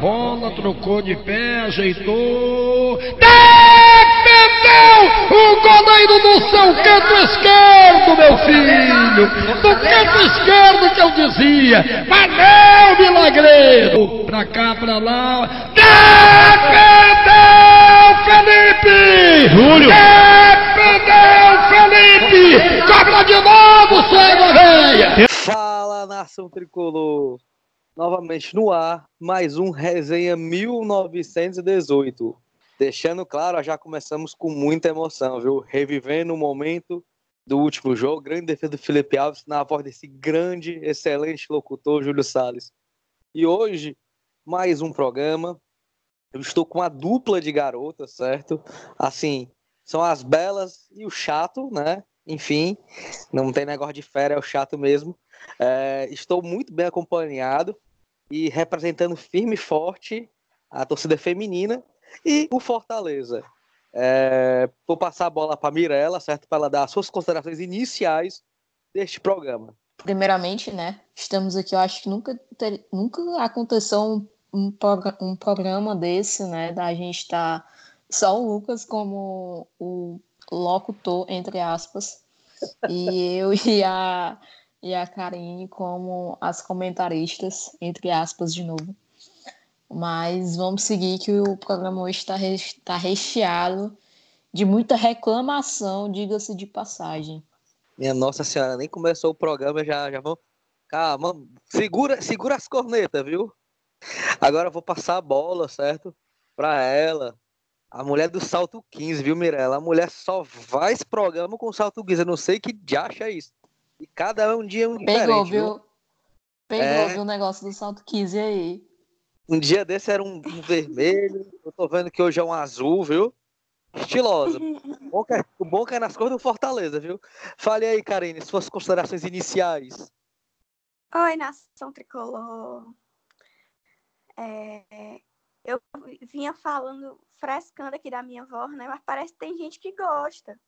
Bola trocou de pé, ajeitou. Defendeu! O goleiro do seu canto esquerdo, meu filho! Do canto esquerdo que eu dizia! Valeu, milagreiro! Pra cá, pra lá. Defendeu, Felipe! Júlio! Defendeu, Felipe! Cobra de novo, cega veia! Fala nação tricolor! Novamente no ar, mais um Resenha 1918. Deixando claro, já começamos com muita emoção, viu? Revivendo o momento do último jogo, grande defesa do Felipe Alves, na voz desse grande, excelente locutor, Júlio Salles. E hoje, mais um programa. Eu estou com uma dupla de garotas, certo? Assim, são as belas e o chato, né? Enfim, não tem negócio de fera, é o chato mesmo. É, estou muito bem acompanhado e representando firme e forte a torcida feminina e o Fortaleza. É, vou passar a bola para a Mirella, certo? Para ela dar as suas considerações iniciais deste programa. Primeiramente, né? Estamos aqui, eu acho que nunca, ter, nunca aconteceu um, um, um, programa desse, né? Da gente estar tá só o Lucas como o locutor, entre aspas, e eu e a e a Karine como as comentaristas, entre aspas, de novo. Mas vamos seguir que o programa hoje está tá recheado de muita reclamação, diga-se de passagem. Minha Nossa Senhora, nem começou o programa, já, já vão. Calma, segura, segura as cornetas, viu? Agora eu vou passar a bola, certo? Para ela. A mulher do salto 15, viu, Mirella? A mulher só esse programa com salto 15. Eu não sei que de acha isso. E cada um dia é um Pegou, diferente. Viu? Pegou, é... viu o negócio do salto 15 aí. Um dia desse era um, um, vermelho, eu tô vendo que hoje é um azul, viu? Estilosa. o, bom é, o bom que é nas cores do Fortaleza, viu? Fale aí, Karine, suas considerações iniciais. Oi, nação tricolor. É, eu vinha falando, frescando aqui da minha voz, né? Mas parece que tem gente que gosta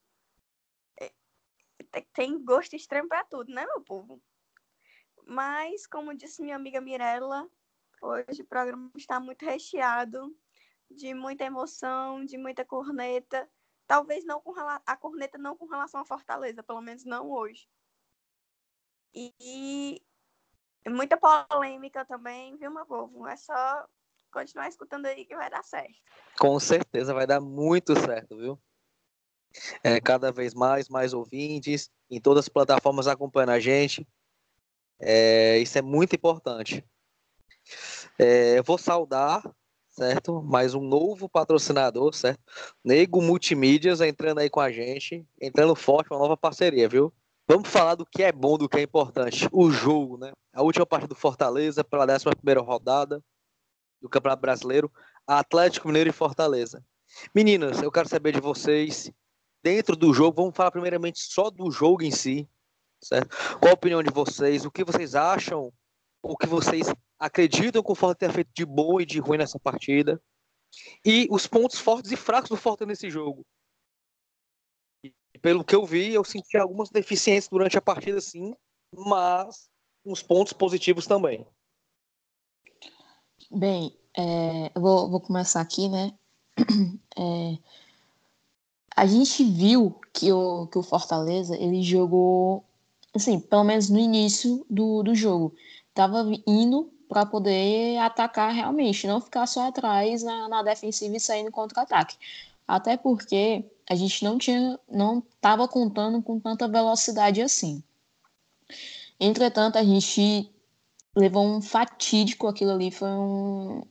tem gosto extremo para tudo, né, meu povo? Mas, como disse minha amiga Mirella, hoje o programa está muito recheado de muita emoção, de muita corneta. Talvez não com a corneta não com relação à Fortaleza, pelo menos não hoje. E, muita polêmica também, viu, meu povo? É só continuar escutando aí que vai dar certo. Com certeza vai dar muito certo, viu? É, cada vez mais, mais ouvintes, em todas as plataformas acompanhando a gente. É, isso é muito importante. É, eu vou saudar, certo? Mais um novo patrocinador, certo? Nego Multimídias entrando aí com a gente, entrando forte, uma nova parceria, viu? Vamos falar do que é bom, do que é importante. O jogo, né? A última parte do Fortaleza, pela 11 rodada do Campeonato Brasileiro, Atlético Mineiro e Fortaleza. Meninas, eu quero saber de vocês dentro do jogo, vamos falar primeiramente só do jogo em si, certo? Qual a opinião de vocês? O que vocês acham? O que vocês acreditam que o Fortaleza tenha feito de bom e de ruim nessa partida? E os pontos fortes e fracos do Fortaleza nesse jogo? E, pelo que eu vi, eu senti algumas deficiências durante a partida, sim, mas uns pontos positivos também. Bem, é, eu vou, vou começar aqui, né? É, a gente viu que o, que o Fortaleza ele jogou, assim, pelo menos no início do, do jogo, estava indo para poder atacar realmente, não ficar só atrás na, na defensiva e saindo contra-ataque. Até porque a gente não tinha, não estava contando com tanta velocidade assim. Entretanto, a gente levou um fatídico, aquilo ali foi um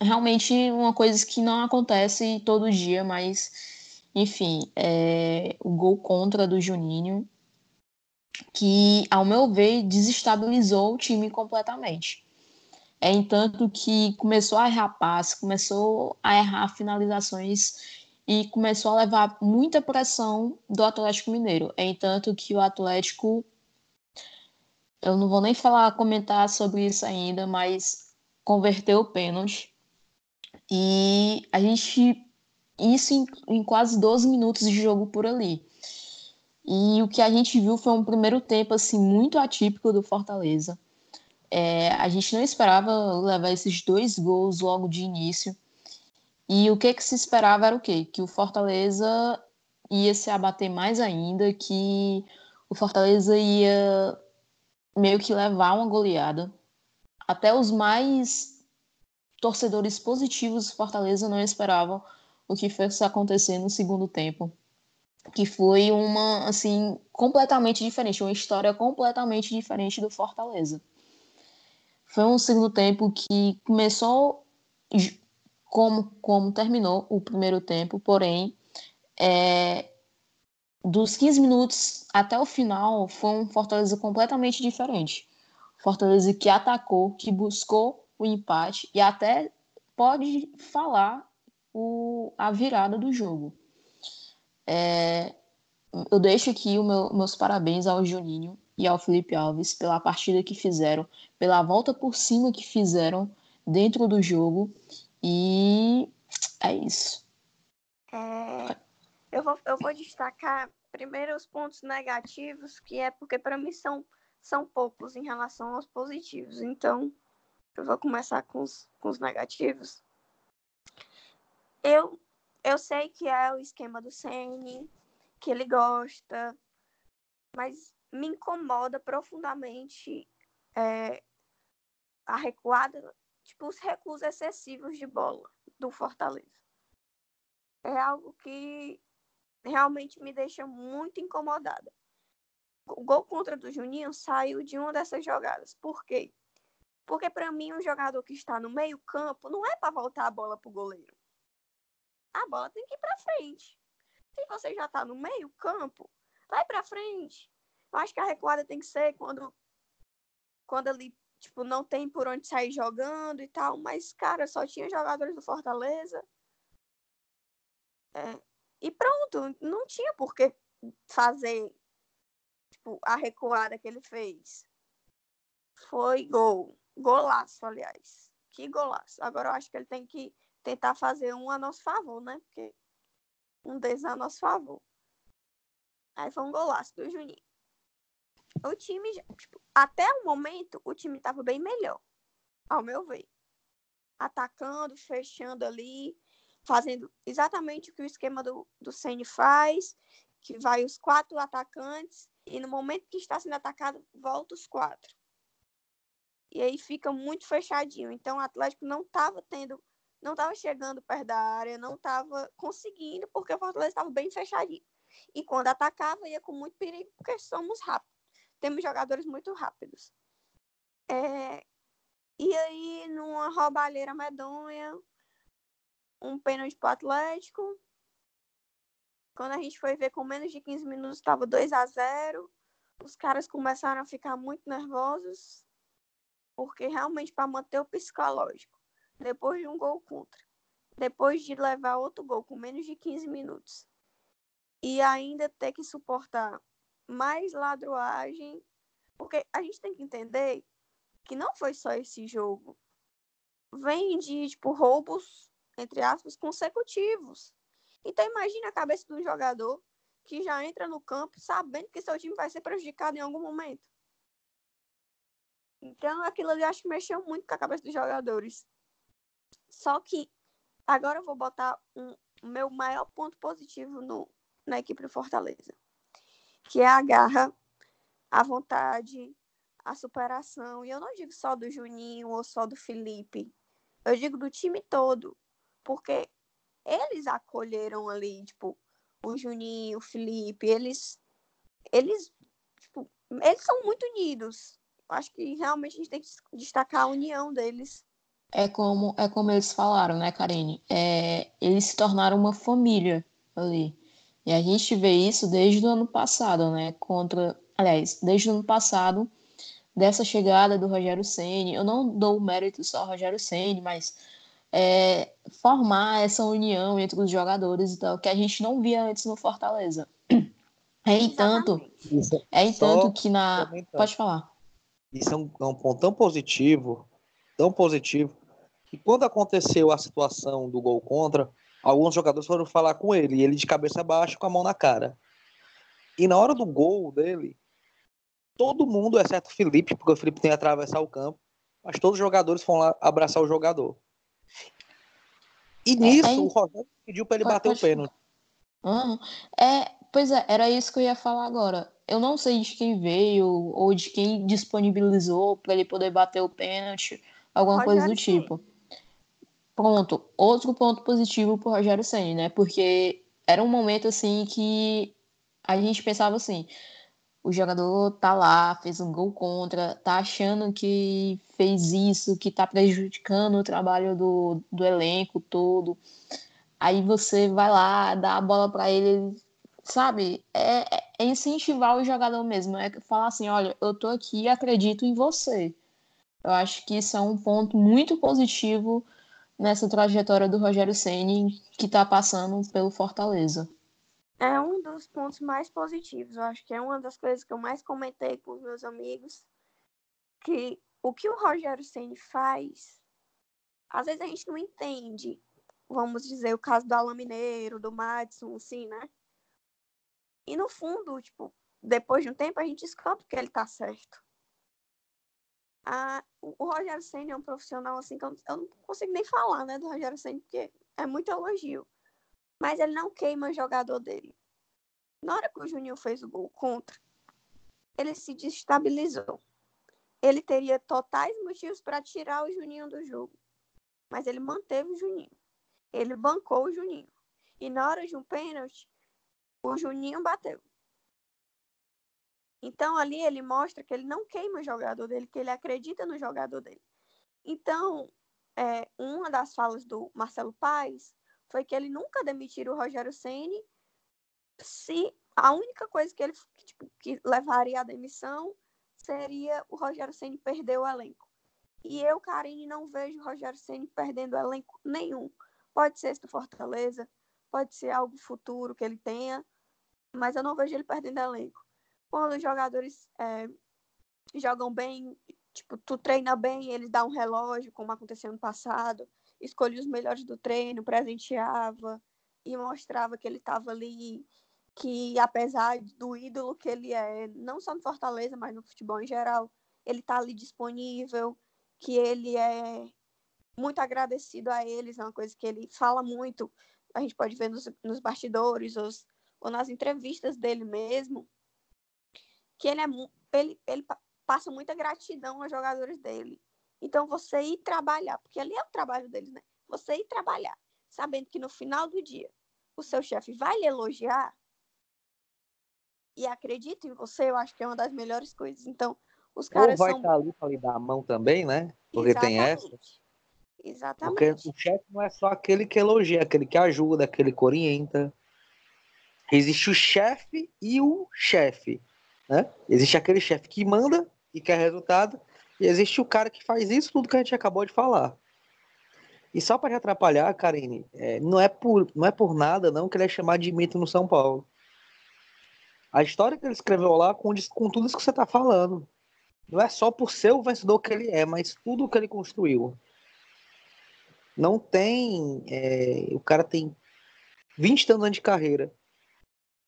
realmente uma coisa que não acontece todo dia, mas enfim, é, o gol contra do Juninho, que, ao meu ver, desestabilizou o time completamente. É entanto que começou a errar passe, começou a errar finalizações e começou a levar muita pressão do Atlético Mineiro. É entanto que o Atlético, eu não vou nem falar, comentar sobre isso ainda, mas converteu o pênalti. E a gente isso em, em quase 12 minutos de jogo por ali. E o que a gente viu foi um primeiro tempo assim muito atípico do Fortaleza. É, a gente não esperava levar esses dois gols logo de início. E o que, que se esperava era o quê? Que o Fortaleza ia se abater mais ainda, que o Fortaleza ia meio que levar uma goleada. Até os mais torcedores positivos do Fortaleza não esperavam o que fosse acontecer no segundo tempo. Que foi uma, assim, completamente diferente, uma história completamente diferente do Fortaleza. Foi um segundo tempo que começou como, como terminou o primeiro tempo, porém, é, dos 15 minutos até o final, foi um Fortaleza completamente diferente. Fortaleza que atacou, que buscou o empate e até pode falar o, a virada do jogo. É, eu deixo aqui meu, meus parabéns ao Juninho e ao Felipe Alves pela partida que fizeram, pela volta por cima que fizeram dentro do jogo. E é isso. É, eu, vou, eu vou destacar primeiro os pontos negativos, que é porque para mim são, são poucos em relação aos positivos. Então, eu vou começar com os, com os negativos. Eu, eu sei que é o esquema do Sene, que ele gosta, mas me incomoda profundamente é, a recuada, tipo, os recuos excessivos de bola do Fortaleza. É algo que realmente me deixa muito incomodada. O gol contra do Juninho saiu de uma dessas jogadas. Por quê? Porque para mim um jogador que está no meio-campo não é para voltar a bola pro goleiro. A bola tem que ir para frente. Se você já está no meio-campo, vai para frente. Eu acho que a recuada tem que ser quando quando ali tipo não tem por onde sair jogando e tal, mas cara, só tinha jogadores do Fortaleza. É, e pronto, não tinha por que fazer tipo, a recuada que ele fez. Foi gol. Golaço, aliás. Que golaço. Agora eu acho que ele tem que tentar fazer um a nosso favor, né? Porque um deles a nosso favor. Aí foi um golaço do Juninho. O time, tipo, até o momento, o time estava bem melhor, ao meu ver. Atacando, fechando ali, fazendo exatamente o que o esquema do, do Ceni faz, que vai os quatro atacantes e no momento que está sendo atacado, volta os quatro. E aí fica muito fechadinho. Então o Atlético não estava tendo, não estava chegando perto da área, não estava conseguindo, porque o Fortaleza estava bem fechadinho. E quando atacava, ia com muito perigo, porque somos rápidos. Temos jogadores muito rápidos. É... E aí, numa roubalheira medonha, um pênalti para o Atlético. Quando a gente foi ver com menos de 15 minutos, estava 2 a 0 Os caras começaram a ficar muito nervosos, porque realmente para manter o psicológico, depois de um gol contra, depois de levar outro gol com menos de 15 minutos, e ainda ter que suportar mais ladruagem, porque a gente tem que entender que não foi só esse jogo. Vem de, tipo, roubos entre aspas, consecutivos. Então imagine a cabeça do jogador que já entra no campo sabendo que seu time vai ser prejudicado em algum momento. Então aquilo ali acho que mexeu muito com a cabeça dos jogadores. Só que agora eu vou botar um meu maior ponto positivo no, na equipe do Fortaleza, que é a garra, a vontade, a superação. E eu não digo só do Juninho ou só do Felipe, eu digo do time todo porque eles acolheram ali, tipo, o Juninho, o Felipe, eles, eles, tipo, eles são muito unidos. Acho que realmente a gente tem que destacar a união deles. É como, é como eles falaram, né, Karine? É, eles se tornaram uma família ali. E a gente vê isso desde o ano passado, né? Contra, aliás, desde o ano passado, dessa chegada do Rogério Ceni. Eu não dou mérito só ao Rogério Ceni, mas é, formar essa união entre os jogadores e tal, que a gente não via antes no Fortaleza. É entanto, é entanto que na. Pode falar. Isso é um, é um ponto tão positivo, tão positivo, que quando aconteceu a situação do gol contra, alguns jogadores foram falar com ele, e ele de cabeça baixa com a mão na cara. E na hora do gol dele, todo mundo, exceto o Felipe, porque o Felipe tem que atravessar o campo, mas todos os jogadores foram lá abraçar o jogador. E nisso, é, o Rogério pediu para ele pode, bater pode... o pênalti. Uhum. É, pois é, era isso que eu ia falar agora. Eu não sei de quem veio ou de quem disponibilizou para ele poder bater o pênalti, alguma Rogério coisa do tipo. Pronto, outro ponto positivo pro Rogério Senna, né? Porque era um momento assim que a gente pensava assim, o jogador tá lá, fez um gol contra, tá achando que fez isso, que tá prejudicando o trabalho do, do elenco todo. Aí você vai lá, dá a bola para ele, sabe? É, é, incentivar o jogador mesmo, é falar assim, olha, eu tô aqui e acredito em você. Eu acho que isso é um ponto muito positivo nessa trajetória do Rogério Ceni que está passando pelo Fortaleza. É um dos pontos mais positivos. Eu acho que é uma das coisas que eu mais comentei com os meus amigos. Que o que o Rogério Ceni faz, às vezes a gente não entende. Vamos dizer, o caso do Alan Mineiro, do Madison, assim, né? E no fundo, tipo, depois de um tempo a gente descobre que ele tá certo. Ah, o Rogério Senna é um profissional assim que eu, eu, não consigo nem falar, né, do Rogério Senna, porque é muito elogio mas ele não queima o jogador dele. Na hora que o Juninho fez o gol contra, ele se destabilizou. Ele teria totais motivos para tirar o Juninho do jogo, mas ele manteve o Juninho. Ele bancou o Juninho. E na hora de um pênalti, o Juninho bateu. Então ali ele mostra que ele não queima o jogador dele, que ele acredita no jogador dele. Então, é, uma das falas do Marcelo Paes foi que ele nunca demitiu o Rogério Ceni se a única coisa que ele tipo, que levaria à demissão seria o Rogério Ceni perder o elenco. E eu, Karine, não vejo o Rogério Ceni perdendo elenco nenhum. Pode ser do Fortaleza, pode ser algo futuro que ele tenha, mas eu não vejo ele perdendo elenco. Quando os jogadores é, jogam bem, tipo, tu treina bem, ele dá um relógio, como aconteceu no passado escolhia os melhores do treino, presenteava e mostrava que ele estava ali, que apesar do ídolo que ele é, não só no Fortaleza, mas no futebol em geral, ele está ali disponível, que ele é muito agradecido a eles, é uma coisa que ele fala muito, a gente pode ver nos, nos bastidores ou, ou nas entrevistas dele mesmo, que ele, é, ele, ele passa muita gratidão aos jogadores dele. Então, você ir trabalhar, porque ali é o trabalho deles, né? Você ir trabalhar, sabendo que no final do dia o seu chefe vai lhe elogiar e acredita em você, eu acho que é uma das melhores coisas. Então, os caras Ou vai são... estar ali para lhe dar a mão também, né? Porque Exatamente. tem essa. Exatamente. Porque o chefe não é só aquele que elogia, aquele que ajuda, aquele que orienta. Existe o chefe e o chefe. Né? Existe aquele chefe que manda e quer resultado, e existe o cara que faz isso tudo que a gente acabou de falar. E só para te atrapalhar, Karine, é, não, é por, não é por nada não que ele é chamado de mito no São Paulo. A história que ele escreveu lá com tudo isso que você está falando. Não é só por ser o vencedor que ele é, mas tudo que ele construiu. Não tem. É, o cara tem 20 anos de carreira.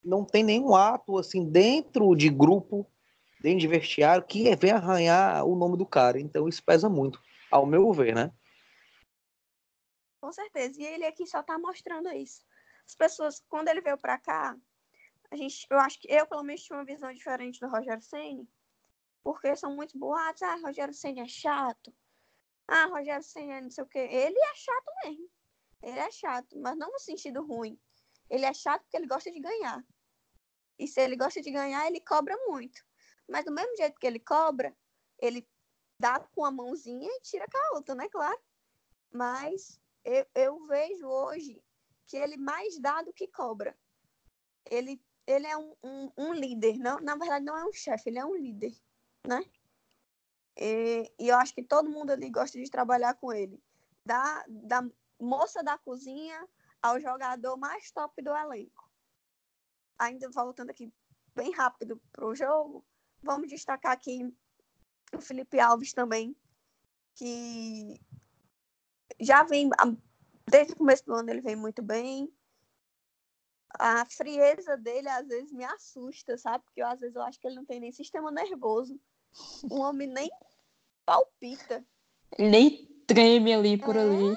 Não tem nenhum ato assim dentro de grupo dentro de vestiário que vem arranhar o nome do cara. Então isso pesa muito, ao meu ver, né? Com certeza. E ele aqui só tá mostrando isso. As pessoas, quando ele veio para cá, a gente, eu acho que eu pelo menos tinha uma visão diferente do Rogério Ceni, porque são muitos boatos. Ah, Rogério Ceni é chato. Ah, Rogério Ceni é não sei o quê. Ele é chato mesmo. Ele é chato, mas não no sentido ruim. Ele é chato porque ele gosta de ganhar. E se ele gosta de ganhar, ele cobra muito. Mas do mesmo jeito que ele cobra, ele dá com a mãozinha e tira com a outra, né? Claro. Mas eu, eu vejo hoje que ele mais dá do que cobra. Ele, ele é um, um, um líder. Não, na verdade, não é um chefe, ele é um líder, né? E, e, eu acho que todo mundo ali gosta de trabalhar com ele. Da, da moça da cozinha ao jogador mais top do elenco. Ainda voltando aqui bem rápido para o jogo, Vamos destacar aqui o Felipe Alves também, que já vem, desde o começo do ano ele vem muito bem. a frieza dele às vezes me assusta, sabe? Porque eu, às vezes eu acho que ele não tem nem sistema nervoso. O homem nem palpita. Ele nem treme ali por É. ali.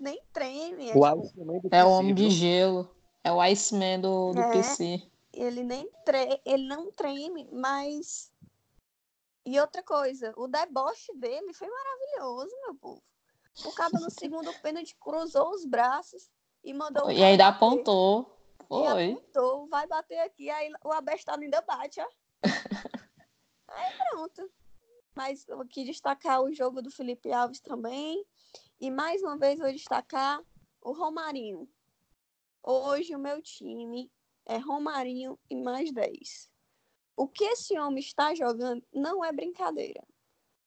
Nem treme. É, O tipo, Iceman do É o homem de gelo. É o Iceman do, do É. PC. ele nem tre... ele não treme, mas. E outra coisa, o deboche dele foi maravilhoso, meu povo. O cara no segundo pênalti cruzou os braços e mandou o E ainda bater. apontou. E Foi. apontou, vai bater aqui, aí o abestado ainda bate, ó. aí pronto. Mas eu quis destacar o jogo do Felipe Alves também. E mais uma vez vou destacar o Romarinho. Hoje o meu time é Romarinho e mais 10. O que esse homem está jogando não é brincadeira.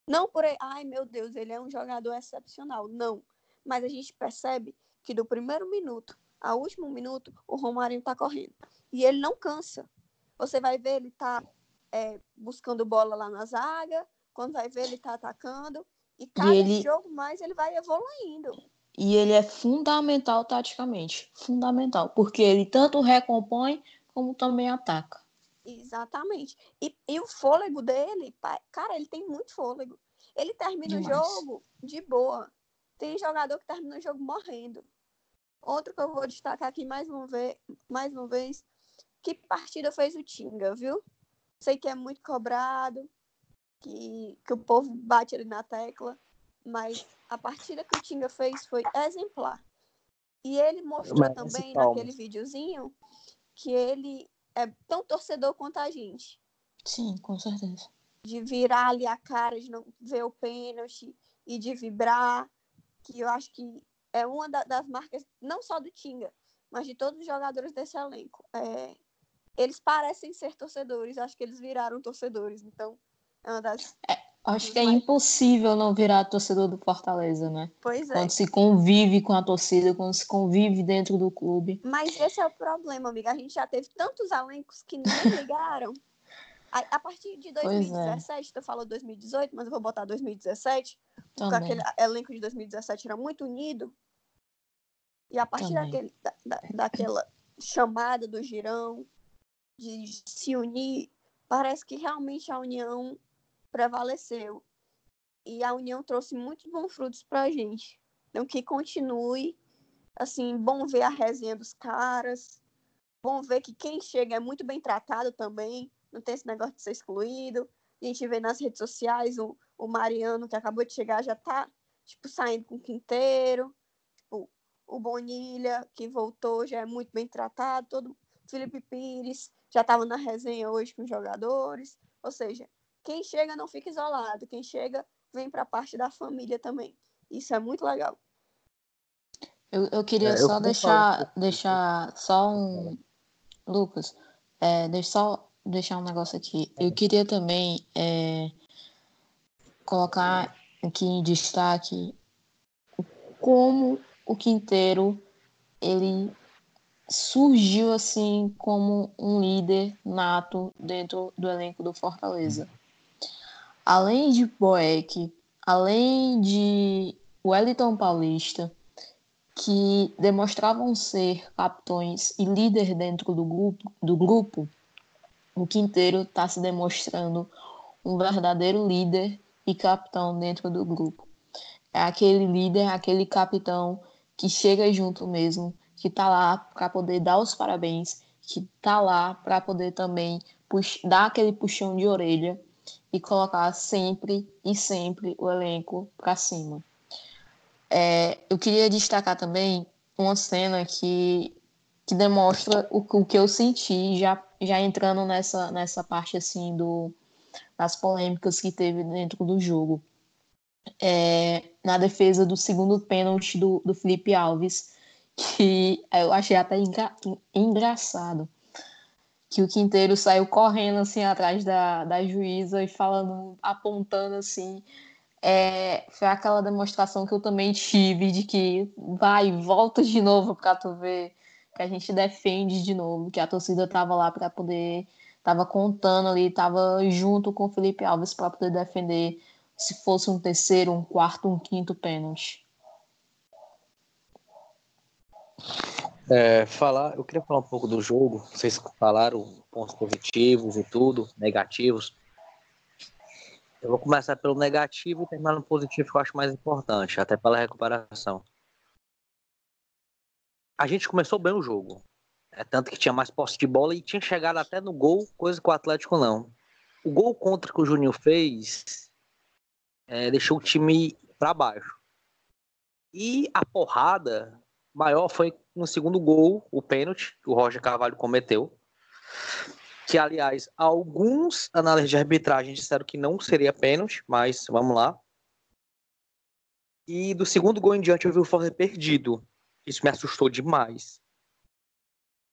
Não por aí, ai meu Deus, ele é um jogador excepcional. Não. Mas a gente percebe que do primeiro minuto ao último minuto, o Romarinho tá correndo. E ele não cansa. Você vai ver, ele tá é, buscando bola lá na zaga. Quando vai ver, ele tá atacando. E cada ele- jogo mais ele vai evoluindo. E ele é fundamental taticamente. Fundamental. Porque ele tanto recompõe como também ataca. Exatamente. E, e o fôlego dele, cara, ele tem muito fôlego. Ele termina Demais. o jogo de boa. Tem jogador que termina o jogo morrendo. Outro que eu vou destacar aqui mais uma vez, mais uma vez que partida fez o Tinga, viu? Sei que é muito cobrado, que, que o povo bate ali na tecla, mas a partida que o Tinga fez foi exemplar. E ele mostrou Merece também naquele videozinho que ele é tão torcedor quanto a gente. Sim, com certeza. De virar ali a cara, de não ver o pênalti e de vibrar, que eu acho que é uma da- das marcas, não só do Tinga, mas de todos os jogadores desse elenco. É, eles parecem ser torcedores, acho que eles viraram torcedores, então é uma das. Acho que é impossível não virar torcedor do Fortaleza, né? Pois é. Quando se convive com a torcida, quando se convive dentro do clube. Mas esse é o problema, amiga. A gente já teve tantos elencos que nem ligaram. A, partir de Pois é. 2017, tu falou 2018, mas eu vou botar 2017, porque Também. aquele elenco de 2017 era muito unido. E a partir Também. daquele, da, da- daquela chamada do girão, de se unir, parece que realmente a união prevaleceu. E a união trouxe muitos bons frutos pra gente. Então, que continue. Assim, bom ver a resenha dos caras. Bom ver que quem chega é muito bem tratado também. Não tem esse negócio de ser excluído. A gente vê nas redes sociais o, o Mariano, que acabou de chegar, já tá, tipo, saindo com o Quinteiro. Tipo, o Bonilha, que voltou, já é muito bem tratado. Todo Felipe Pires já estava na resenha hoje com os jogadores. Ou seja, quem chega não fica isolado. Quem chega vem para parte da família também. Isso é muito legal. Eu, eu queria É, eu só concordo deixar, deixar só um. Lucas, é, deixa só deixar um negócio aqui. Eu queria também é, colocar aqui em destaque como o Quinteiro ele surgiu assim como um líder nato dentro do elenco do Fortaleza. Além de Boeck, além de Wellington Paulista, que demonstravam ser capitões e líder dentro do grupo, do grupo o Quinteiro está se demonstrando um verdadeiro líder e capitão dentro do grupo. É aquele líder, aquele capitão que chega junto mesmo, que tá lá para poder dar os parabéns, que tá lá para poder também dar aquele puxão de orelha e colocar sempre e sempre o elenco para cima. É, eu queria destacar também uma cena que, que demonstra o, o que eu senti já, já entrando nessa, nessa parte assim do, das polêmicas que teve dentro do jogo. É, na defesa do segundo pênalti do, do Felipe Alves, que eu achei até engra, engraçado. Que o Quinteiro saiu correndo assim atrás da, da juíza e falando, apontando assim. É, foi aquela demonstração que eu também tive de que vai, volta de novo para tu ver que a gente defende de novo, que a torcida tava lá para poder, tava contando ali, tava junto com o Felipe Alves para poder defender se fosse um terceiro, um quarto, um quinto pênalti. É, falar, eu queria falar um pouco do jogo. Vocês falaram pontos positivos e tudo, negativos. Eu vou começar pelo negativo e terminar no positivo, que eu acho mais importante, até pela recuperação. A gente começou bem o jogo. É tanto que tinha mais posse de bola e tinha chegado até no gol, coisa que o Atlético não. O gol contra que o Juninho fez é, deixou o time para baixo. E a porrada maior foi no segundo gol, o pênalti que o Roger Carvalho cometeu. Que, aliás, alguns análises de arbitragem disseram que não seria pênalti, mas vamos lá. E do segundo gol em diante eu vi o Fortaleza perdido. Isso me assustou demais.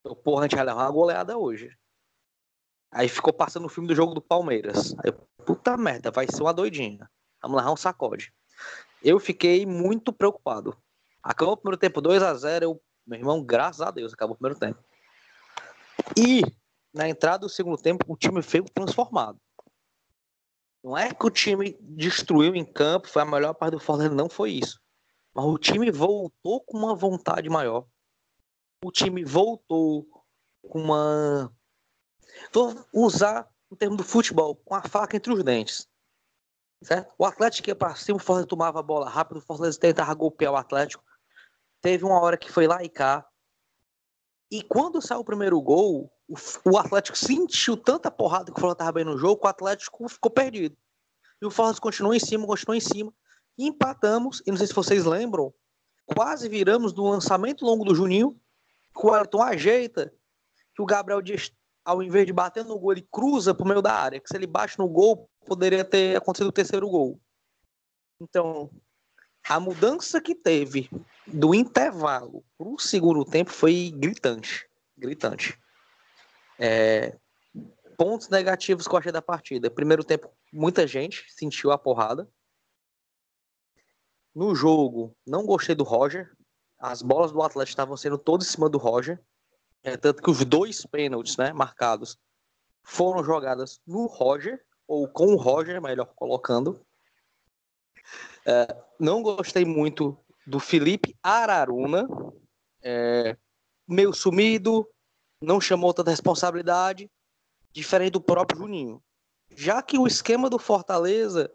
Eu, porra, a gente vai levar uma goleada hoje. Aí ficou passando o filme do jogo do Palmeiras. Aí, puta merda, vai ser uma doidinha. Vamos levar um sacode. Eu fiquei muito preocupado. Acabou o primeiro tempo 2 a 0 eu, meu irmão, graças a Deus, acabou o primeiro tempo. E na entrada do segundo tempo, o time veio transformado. Não é que o time destruiu em campo, foi a melhor parte do Fortaleza, não foi isso. Mas o time voltou com uma vontade maior. O time voltou com uma. Vou usar o termo do futebol, com a faca entre os dentes. Certo? O Atlético ia para cima, o Fortaleza tomava a bola rápido, o Fortaleza tentava golpear o Atlético. Teve uma hora que foi lá e cá. E quando saiu o primeiro gol, o, Atlético sentiu tanta porrada que o Fortaleza estava bem no jogo, que o Atlético ficou perdido. E o Fortaleza continuou em cima, continuou em cima. E empatamos, e não sei se vocês lembram, quase viramos do lançamento longo do Juninho, que o Elton ajeita, que o Gabriel Dias, ao invés de bater no gol, ele cruza pro meio da área, que se ele bate no gol, poderia ter acontecido o terceiro gol. Então, a mudança que teve do intervalo para o segundo tempo foi gritante. Gritante. É, pontos negativos que eu achei da partida. Primeiro tempo, muita gente sentiu a porrada. No jogo, não gostei do Roger. As bolas do Atlético estavam sendo todas em cima do Roger. É, tanto que os dois pênaltis né, marcados foram jogadas no Roger, ou com o Roger, melhor colocando. É, não gostei muito do Felipe Araruna, é, meio sumido, não chamou tanta responsabilidade, diferente do próprio Juninho. Já que o esquema do Fortaleza,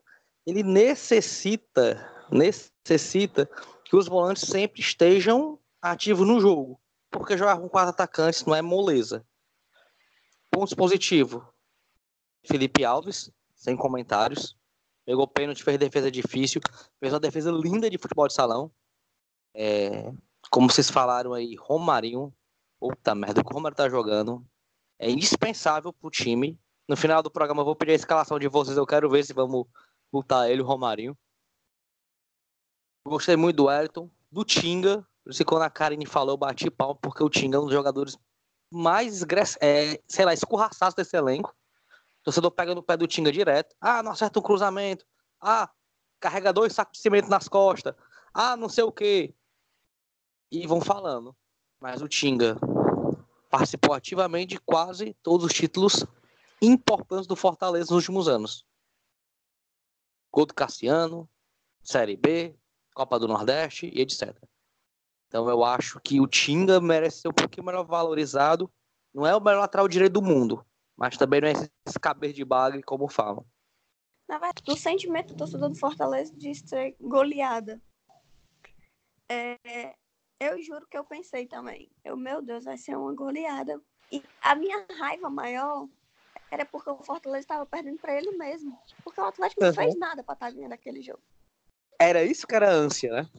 ele necessita, necessita que os volantes sempre estejam ativos no jogo, porque jogar com quatro atacantes não é moleza. Pontos positivos. Felipe Alves, sem comentários. Pegou pênalti, fez defesa difícil, fez uma defesa linda de futebol de salão. É, como vocês falaram aí, Romarinho, puta merda, o Romário tá jogando é indispensável pro time. No final do programa eu vou pedir a escalação de vocês, eu quero ver se vamos lutar ele, o Romarinho. Gostei muito do Elton, do Tinga. Isso quando a Karine falou, eu bati pau, porque o Tinga é um dos jogadores mais, é, sei lá, escorraçados desse elenco torcedor pega no pé do Tinga direto. Ah, não acerta um cruzamento. Ah, carrega dois sacos de cimento nas costas. Ah, não sei o quê. E vão falando. Mas o Tinga participou ativamente de quase todos os títulos importantes do Fortaleza nos últimos anos. Gol do Cassiano, Série B, Copa do Nordeste e etc. Então eu acho que o Tinga merece ser um pouquinho melhor valorizado. Não é o melhor lateral direito do mundo, mas também não é esse caber de bagre como falam. Na verdade, o sentimento do torcedor do Fortaleza de ser goleada. É, eu juro que eu pensei também. Eu, meu Deus, vai ser uma goleada. E a minha raiva maior era porque o Fortaleza estava perdendo para ele mesmo. Porque o Atlético não uhum. fez nada para estar tá ganhando aquele jogo. Era isso que era a ânsia, né?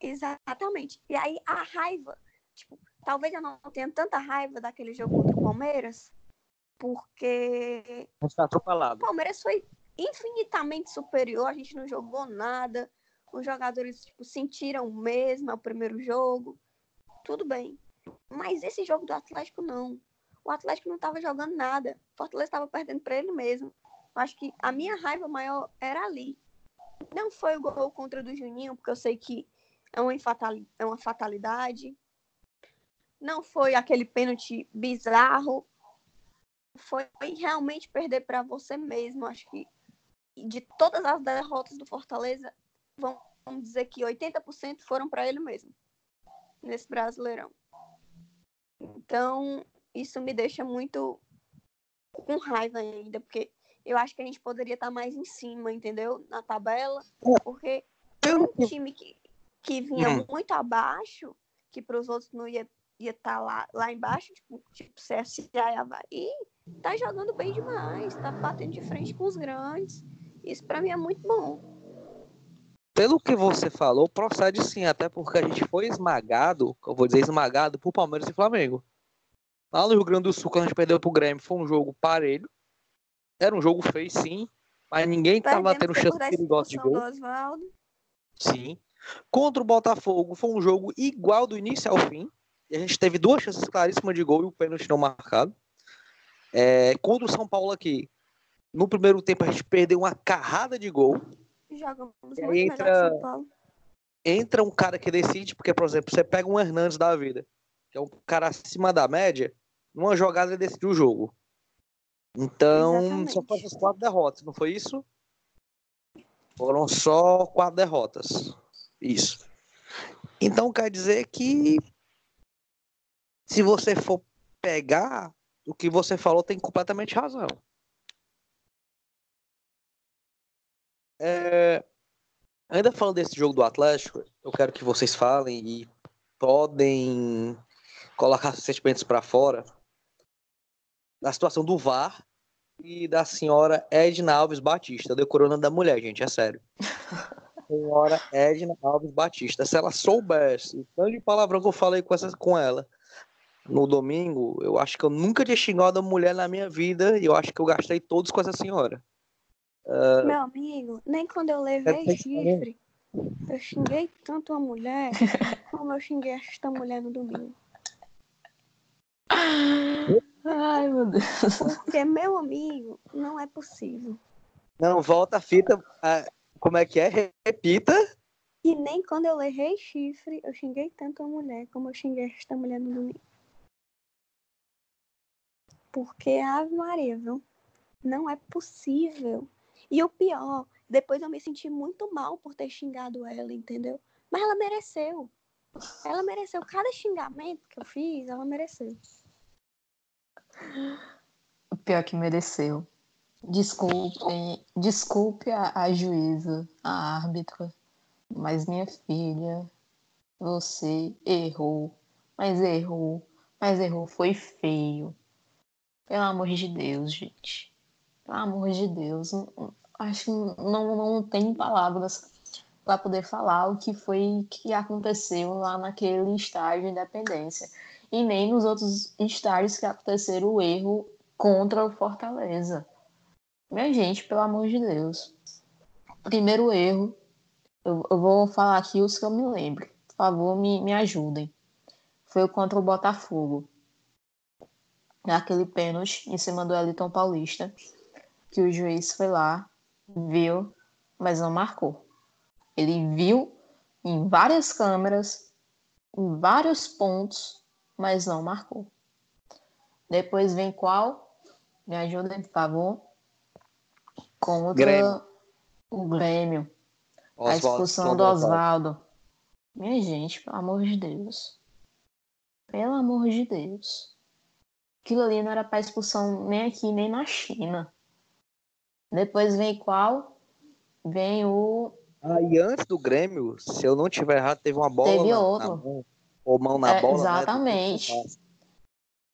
Exatamente. E aí a raiva, tipo, talvez eu não tenha tanta raiva daquele jogo contra o Palmeiras, porque está atropelado. o Palmeiras foi infinitamente superior, a gente não jogou nada, os jogadores tipo, sentiram mesmo o primeiro jogo, tudo bem. Mas esse jogo do Atlético não. O Atlético não estava jogando nada. O Fortaleza estava perdendo para ele mesmo. Acho que a minha raiva maior era ali. Não foi o gol contra do Juninho, porque eu sei que é uma, é uma fatalidade. Não foi aquele pênalti bizarro foi realmente perder para você mesmo. Acho que de todas as derrotas do Fortaleza, vamos dizer que 80% foram para ele mesmo, nesse Brasileirão. Então, isso me deixa muito com raiva ainda, porque eu acho que a gente poderia estar mais em cima, entendeu? Na tabela, porque um time que, que vinha Hum. muito abaixo, que para os outros não ia ia estar lá, lá embaixo, tipo, tipo CSA e Havaí, tá jogando bem demais, tá batendo de frente com os grandes. Isso para mim é muito bom. Pelo que você falou, procede sim, até porque a gente foi esmagado, eu vou dizer esmagado, por Palmeiras e Flamengo. Lá no Rio Grande do Sul, quando a gente perdeu pro Grêmio, foi um jogo parelho. Era um jogo feio, sim, mas ninguém tava Perdemos tendo por chance perigosa de gol. Sim. Contra o Botafogo foi um jogo igual do início ao fim. E a gente teve duas chances claríssimas de gol e o pênalti não marcado. É, contra o São Paulo aqui, no primeiro tempo a gente perdeu uma carrada de gol. Jogamos muito entra- São Paulo. Entra um cara que decide, porque, por exemplo, você pega um Hernandes da vida, que é um cara acima da média, numa jogada ele decidiu o jogo. Então, Exatamente. só foram essas quatro derrotas, não foi isso? Foram só quatro derrotas. Isso. Então quer dizer que se você for pegar, o que você falou tem completamente razão. É, ainda falando desse jogo do Atlético, eu quero que vocês falem e podem colocar seus sentimentos para fora da situação do VAR e da senhora Edna Alves Batista, decorando da mulher, gente, é sério. senhora Edna Alves Batista, se ela soubesse o tanto de palavrão que eu falei com, essa, com ela no domingo, eu acho que eu nunca tinha xingado a mulher na minha vida e eu acho que eu gastei todos com essa senhora. Meu amigo, nem quando eu levei Deve ter chifre, eu xinguei tanto a mulher como eu xinguei esta mulher no domingo. Ai, meu Deus. Porque, meu amigo, não é possível. Não, volta a fita. ah, como é que é? Repita. E nem quando eu levei chifre, eu xinguei tanto a mulher como eu xinguei esta mulher no domingo. Porque, Ave Maria, viu? Não é possível. E o pior, depois eu me senti muito mal por ter xingado ela, entendeu? Mas ela mereceu. Ela mereceu. Cada xingamento que eu fiz, ela mereceu. O pior que mereceu. Desculpe, desculpe a, a juíza, a árbitra, mas minha filha, você errou, mas errou, mas errou, foi feio. Pelo amor de Deus, gente. Pelo amor de Deus, acho que não, não tem palavras para poder falar o que foi que aconteceu lá naquele estágio de independência. E nem nos outros estágios que aconteceram o erro contra o Fortaleza. Minha gente, pelo amor de Deus. Primeiro erro, eu, eu vou falar aqui os que eu me lembro. Por favor, me, me ajudem. Foi contra o Botafogo. Aquele pênalti em cima do Eliton Paulista. Que o juiz foi lá, viu, mas não marcou. Ele viu em várias câmeras, em vários pontos, mas não marcou. Depois vem qual? Me ajudem, por favor. Contra Grêmio. o Grêmio. A Oswaldo, expulsão do Oswaldo. Minha gente, pelo amor de Deus. Pelo amor de Deus. Aquilo ali não era para expulsão nem aqui, nem na China. Depois vem qual? Vem o. Ah, e antes do Grêmio, se eu não tiver errado, teve uma bola Teve na, outro. na mão. Ou mão na É, bola, exatamente. né?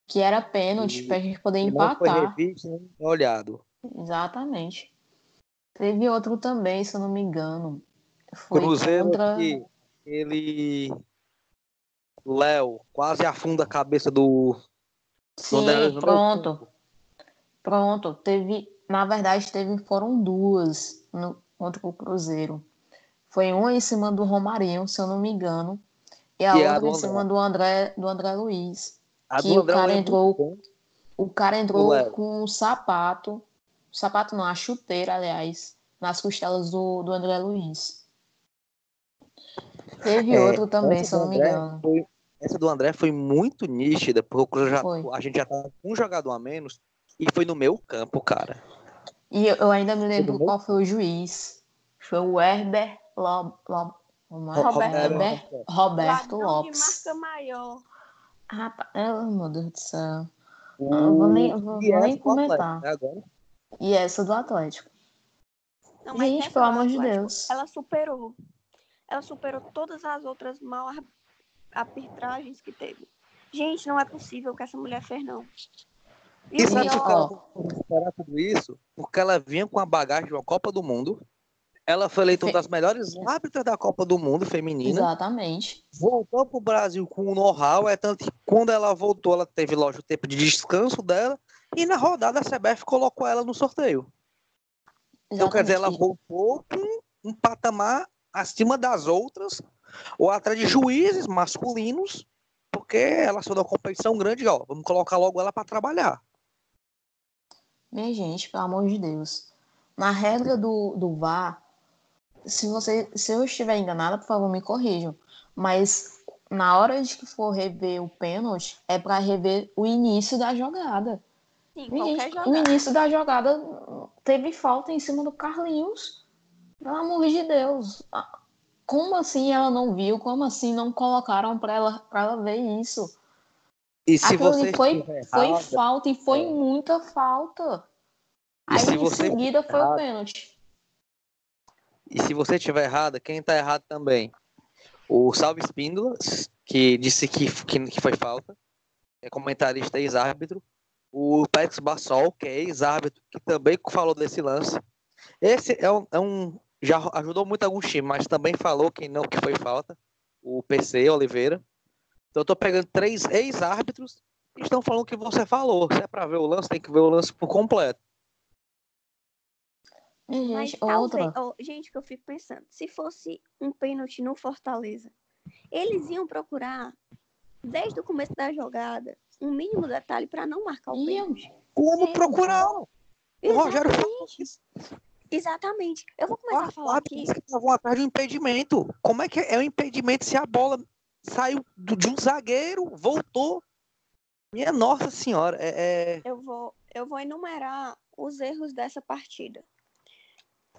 Que era pênalti E- pra gente poder E não foi empatar. revisto nem olhado. Exatamente. Teve outro também, se eu não me engano. Foi Cruzeiro contra. aqui, ele... Léo quase afunda a cabeça do... Sim, pronto. Pronto. Teve. Na verdade, teve, foram duas no, contra o Cruzeiro. Foi uma em cima do Romarinho, se eu não me engano. E a E a outra do em cima do André, do André Luiz. A Que o André cara lembro entrou-. O cara entrou Léo. com um sapato. Sapato não, a chuteira, aliás, nas costelas do, do André Luiz. Teve É, outro também, se eu não me engano. foi- essa do André foi muito nítida, porque já- a gente já tava com um jogador a menos e foi no meu campo, cara. E eu, eu ainda me lembro qual foi o juiz. Foi o Herbert Lob, Lob, é Ro- Robert- Roberto Herbert Roberto Lopes. marca maior. Rapaz, oh, meu Deus do céu. Eu vou nem, eu vou, vou nem do Atlético, comentar. né, agora. E essa do Atlético. Não, mas Gente, pelo amor de Deus. Ela superou. Ela superou todas as outras mal arbitragens que teve. Gente, não é possível o que essa mulher fez, não. E E o sabe por que ela tudo isso? Porque ela vinha com a bagagem de uma Copa do Mundo. Ela foi eleita uma das melhores árbitras da Copa do Mundo feminina. Exatamente. Voltou pro Brasil com o know-how. É tanto que quando ela voltou, ela teve, lógico, o tempo de descanso dela. E na rodada a CBF colocou ela no sorteio. Então, quer dizer, ela Exatamente. voltou com um patamar acima das outras, ou atrás de juízes masculinos, porque ela saiu da competição grande, ó. Vamos colocar logo ela para trabalhar. Minha gente, pelo amor de Deus. Na regra do, do VAR, se, você, se eu estiver enganada, por favor, me corrijam. Mas na hora de que for rever o pênalti, é para rever o início da jogada. Sim, gente, o jogada. início da jogada teve falta em cima do Carlinhos. Pelo amor de Deus. Como assim ela não viu? Como assim não colocaram para ela, pra ela ver isso? E se Aquilo você foi, foi falta e foi é. muita falta. E Aí se em você seguida foi o errado- pênalti. E se você estiver errada, quem está errado também? O Salve Espíndola, que disse que, que, que foi falta, é comentarista ex-árbitro. O Pex Bassol, que é ex-árbitro, que também falou desse lance. Esse é um, é um- Já ajudou muito alguns times, mas também falou que não que foi falta. O PC Oliveira. Então eu tô pegando três ex-árbitros que estão falando o que você falou. Se é para ver o lance, tem que ver o lance por completo. Mas gente, talvez, outra. ó, gente, que eu fico pensando, se fosse um pênalti no Fortaleza, eles iam procurar, desde o começo da jogada, um mínimo detalhe para não marcar o pênalti. Como Sim. procuraram? O Rogério falou isso. Exatamente. Eu vou começar a falar aqui. que estavam atrás de um impedimento. Como é que é um impedimento se a bola saiu de um zagueiro, voltou? Minha Nossa Senhora, é, é- Eu vou, eu vou enumerar os erros dessa partida.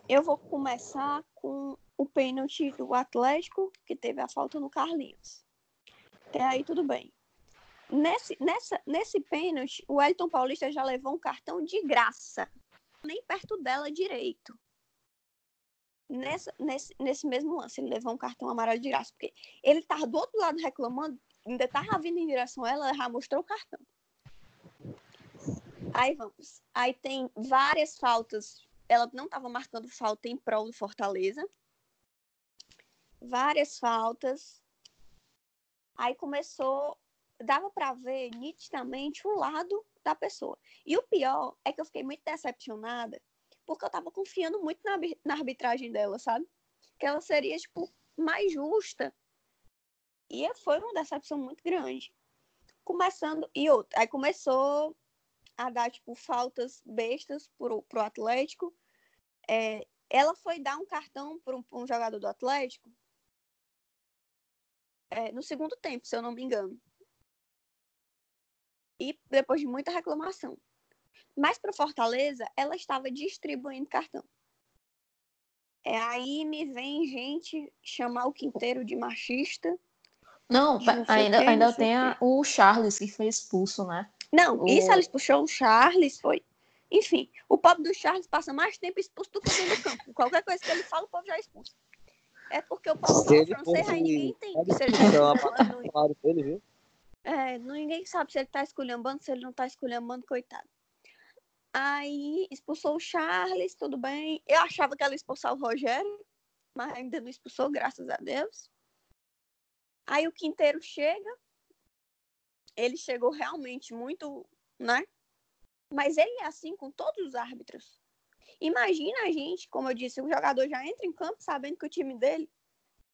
Eu vou começar com o pênalti do Atlético, que teve a falta no Carlinhos. Até aí tudo bem. Nesse, nessa, nesse pênalti, o Elton Paulista já levou um cartão de graça. Nem perto dela direito. Nessa, nesse, nesse mesmo lance, ele levou um cartão amarelo de graça. Porque ele tava do outro lado reclamando, ainda tava vindo em direção a ela, já mostrou o cartão. Aí vamos. Aí tem várias faltas. Ela não estava marcando falta em prol do Fortaleza. Várias faltas. Aí começou. Dava para ver nitidamente o lado da pessoa. E o pior é que eu fiquei muito decepcionada, porque eu tava confiando muito na, na arbitragem dela, sabe? Que ela seria, tipo, mais justa. E foi uma decepção muito grande. Começando. E outra. Aí começou a dar, tipo, faltas bestas pro, pro Atlético. É, ela foi dar um cartão para um, um jogador do Atlético é, no segundo tempo, se eu não me engano. E depois de muita reclamação. Mas para Fortaleza, ela estava distribuindo cartão. É, aí me vem gente chamar o Quinteiro de machista. Não, de não ainda, quê, ainda tem o a- o Charles que foi expulso, né? Não, O- isso eles puxou o Charles, foi. Enfim, o pobre do Charles passa mais tempo expulso do que dentro do campo. Qualquer coisa que ele fala, o povo já é expulso. É porque o povo fala ele francês, aí ninguém entende. Se ele tá dele, viu? É, ninguém sabe se ele tá esculhambando, se ele não tá esculhambando, coitado. Aí expulsou o Charles, tudo bem. Eu achava que ela ia expulsar o Rogério, mas ainda não expulsou, graças a Deus. Aí o Quinteiro chega. Ele chegou realmente muito, né? Mas ele é assim com todos os árbitros. Imagina a gente, como eu disse, o jogador já entra em campo sabendo que o time dele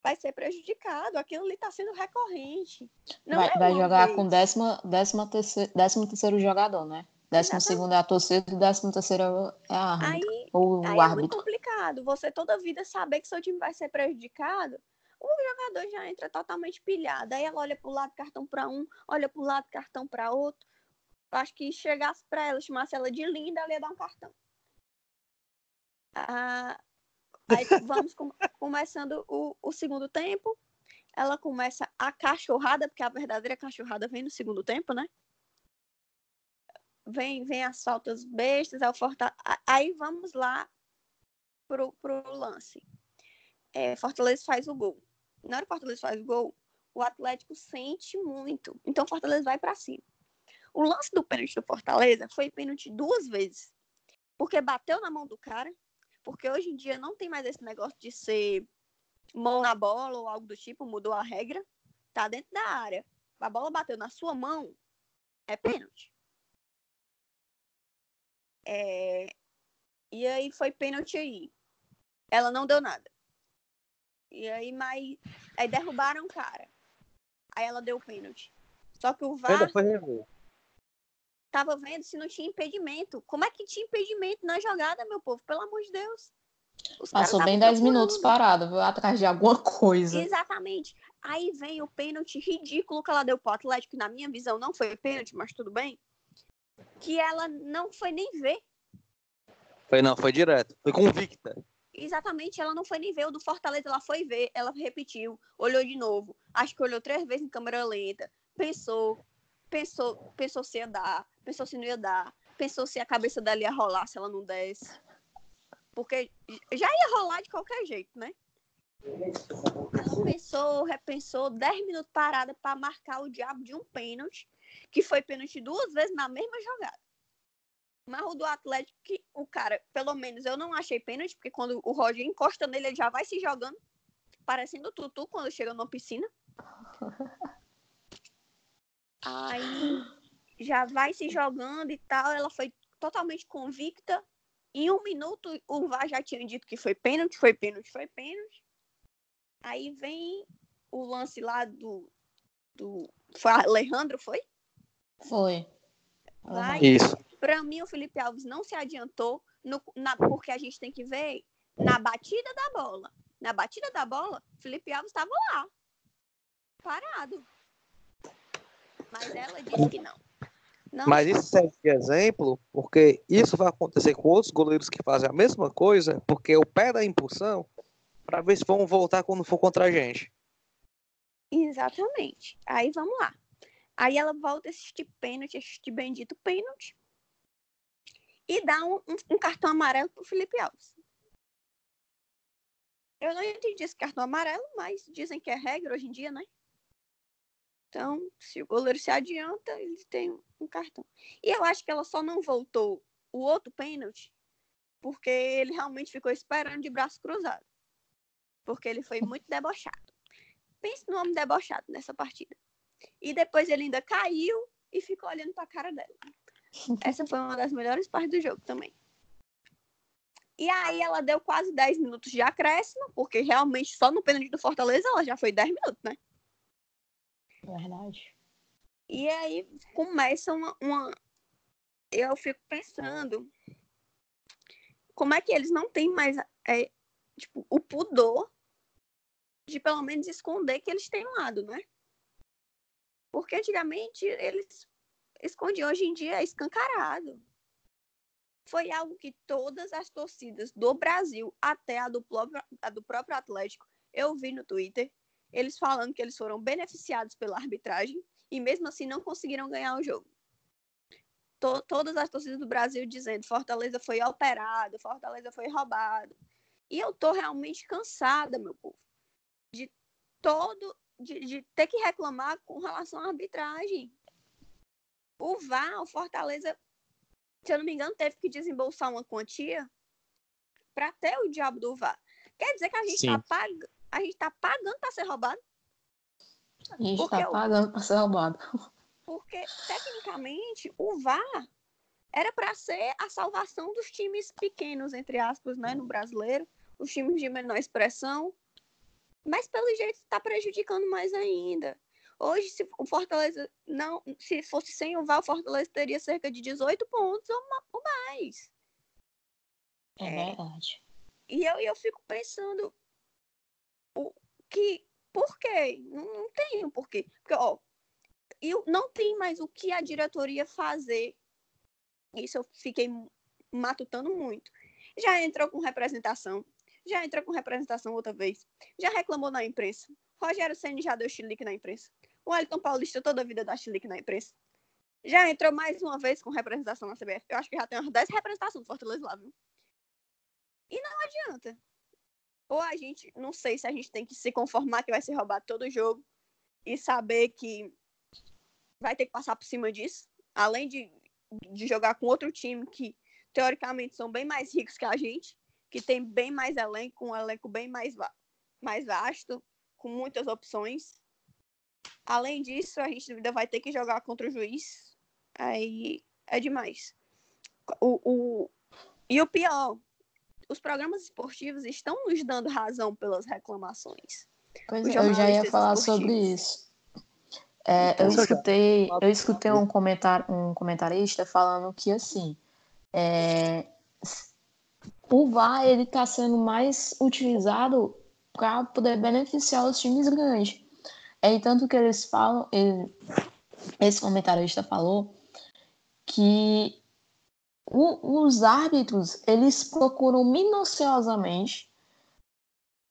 vai ser prejudicado. Aquilo ali tá sendo recorrente. Não vai é vai jogar vez. com décima, décima terceiro, décimo terceiro jogador, né? Décimo Exatamente. segundo é a torcida e décimo terceiro é a árbitra. Aí, ou aí o é muito árbitro. complicado. Você toda vida saber que seu time vai ser prejudicado. O jogador já entra totalmente pilhado. Aí ela olha pro lado, cartão para um, olha pro lado, cartão para outro. Acho que chegasse para ela, chamasse ela de linda, ela ia dar um cartão. Ah, aí vamos com- começando o, o segundo tempo. ela começa a cachorrada, porque a verdadeira cachorrada vem no segundo tempo, né? Vem, vem as faltas bestas, ao Forta... aí vamos lá pro, pro lance. É, Fortaleza faz o gol. Na hora que Fortaleza faz o gol, o Atlético sente muito. Então Fortaleza vai para cima. O lance do pênalti do Fortaleza foi pênalti duas vezes. Porque bateu na mão do cara, porque hoje em dia não tem mais esse negócio de ser mão na bola ou algo do tipo, mudou a regra. Tá dentro da área. A bola bateu na sua mão, é pênalti. É... E aí foi pênalti aí. Ela não deu nada. E aí, mas. Aí derrubaram o cara. Aí ela deu o pênalti. Só que o VAR. Foi rever. Tava vendo se não tinha impedimento. Como é que tinha impedimento na jogada, meu povo? Pelo amor de Deus. Os Passou bem 10 minutos parado, viu? Atrás de alguma coisa. Exatamente. Aí vem o pênalti ridículo que ela deu pro Atlético, que na minha visão não foi pênalti, mas tudo bem. Que ela não foi nem ver. Foi não, foi direto. Foi convicta. Exatamente, ela não foi nem ver o do Fortaleza, ela foi ver, ela repetiu, olhou de novo. Acho que olhou três vezes em câmera lenta, pensou, pensou, pensou se ia dar, pensou se não ia dar, pensou se a cabeça dela ia rolar se ela não desse. Porque já ia rolar de qualquer jeito, né? Ela pensou, repensou, 10 minutos parada para marcar o diabo de um pênalti, que foi pênalti duas vezes na mesma jogada. Mas o do Atlético, que o cara, pelo menos eu não achei pênalti, porque quando o Roger encosta nele, ele já vai se jogando, parecendo o Tutu quando chega numa piscina. Aí já vai se jogando e tal. Ela foi totalmente convicta. Em um minuto, o VAR já tinha dito que foi pênalti, foi pênalti, foi pênalti. Aí vem o lance lá do. do foi Alejandro, foi? Foi. Lá, Isso. Para mim, o Felipe Alves não se adiantou, no, na, porque a gente tem que ver na batida da bola. Na batida da bola, Felipe Alves estava lá, parado. Mas ela disse que não. Não. Mas isso serve de exemplo, porque isso vai acontecer com outros goleiros que fazem a mesma coisa, porque o pé da impulsão, para ver se vão voltar quando for contra a gente. Exatamente. Aí vamos lá. Aí ela volta a assistir pênalti, assistir bendito pênalti e dá um, um, um cartão amarelo pro Felipe Alves. Eu não entendi esse cartão amarelo, mas dizem que é regra hoje em dia, né? Então, se o goleiro se adianta, ele tem um cartão. E eu acho que ela só não voltou o outro pênalti porque ele realmente ficou esperando de braço cruzado. Porque ele foi muito debochado. Pense no homem debochado nessa partida. E depois ele ainda caiu e ficou olhando para a cara dela. Essa foi uma das melhores partes do jogo também. E aí ela deu quase 10 minutos de acréscimo, porque realmente só no pênalti do Fortaleza ela já foi 10 minutos, né? Verdade. E aí começa uma, uma. Eu fico pensando como é que eles não têm mais é, tipo, o pudor de pelo menos esconder que eles têm um lado, né? Porque antigamente eles esconde hoje em dia é escancarado. Foi algo que todas as torcidas do Brasil, até a do, a do próprio Atlético, eu vi no Twitter, eles falando que eles foram beneficiados pela arbitragem e mesmo assim não conseguiram ganhar o jogo. To todas as torcidas do Brasil dizendo Fortaleza foi operado, Fortaleza foi roubado. E eu tô realmente cansada, meu povo, de todo de, de ter que reclamar com relação à arbitragem. O VAR, o Fortaleza, se eu não me engano, teve que desembolsar uma quantia para ter o diabo do VAR. Quer dizer que a gente está pag... tá pagando para ser roubado? A gente está pagando para ser roubado. Porque, tecnicamente, o VAR era para ser a salvação dos times pequenos, entre aspas, né, no brasileiro, os times de menor expressão. Mas, pelo jeito, está prejudicando mais ainda. Hoje, se o Fortaleza não, se fosse sem o VAR, o Fortaleza teria cerca de 18 pontos ou, ou mais. É, é verdade. E eu, eu fico pensando o que por quê? Não, não tem o porquê. Porque, ó, eu, não tem mais o que a diretoria fazer. Isso eu fiquei matutando muito. Já entrou com representação, já entrou com representação outra vez, já reclamou na imprensa, Rogério Senna já deu chilique na imprensa. O Wellington Paulista toda a vida dá chilique na imprensa. Já entrou mais uma vez com representação na CBF. Eu acho que já tem umas 10 representações do Fortaleza lá, viu? E não adianta. Ou a gente, não sei se a gente tem que se conformar que vai ser roubado todo jogo e saber que vai ter que passar por cima disso. Além de, de jogar com outro time que, teoricamente, são bem mais ricos que a gente, que tem bem mais elenco, um elenco bem mais, mais vasto, com muitas opções. Além disso, a gente ainda vai ter que jogar contra o juiz. Aí é demais. O, o... E o pior, os programas esportivos estão nos dando razão pelas reclamações. Pois é, eu já ia falar sobre isso. É, eu escutei, eu escutei um, comentar, um comentarista falando que assim, é, o VAR ele está sendo mais utilizado para poder beneficiar os times grandes. É tanto que eles falam, ele, esse comentarista falou que o, os árbitros eles procuram minuciosamente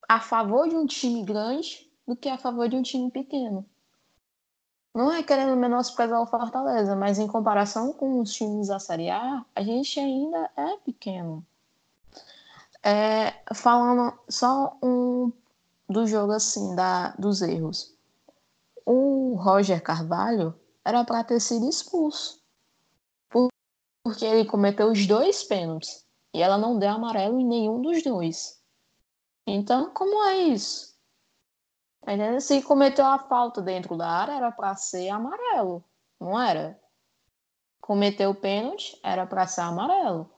a favor de um time grande do que a favor de um time pequeno. Não é querendo menosprezar o Fortaleza, mas em comparação com os times da Série A, a gente ainda é pequeno. É, falando só um do jogo assim, da, dos erros. O Roger Carvalho era para ter sido expulso. Porque ele cometeu os dois pênaltis. E ela não deu amarelo em nenhum dos dois. Então, como é isso? Tá Se cometeu a falta dentro da área, era para ser amarelo. Não era? Cometeu o pênalti, era para ser amarelo.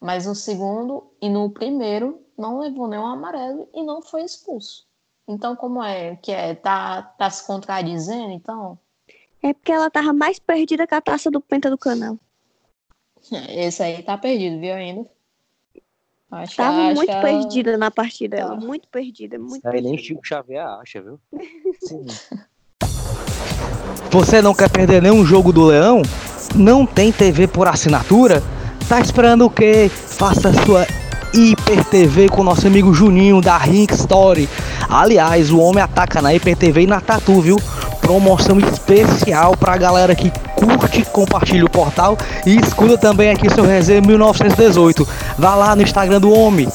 Mas no segundo e no primeiro não levou nenhum amarelo e não foi expulso. Então, como é que é? Tá, tá se contradizendo, então? É porque ela tava mais perdida que a taça do Penta do Canal. Esse aí tá perdido, viu, ainda? Acho, tava muito perdida na partida, ela. Tá. Muito perdida, muito aí perdida. nem Chico Xavier acha, viu? Sim. Você não quer perder nenhum jogo do Leão? Não tem TV por assinatura? Tá esperando o quê? Faça sua Hiper TV com nosso amigo Juninho da Rink Story. Aliás, o homem ataca na Hiper TV e na Tatu, viu? Promoção especial pra galera que curte, compartilha o portal e escuta também aqui seu resenha 1918. Vá lá no Instagram do homem.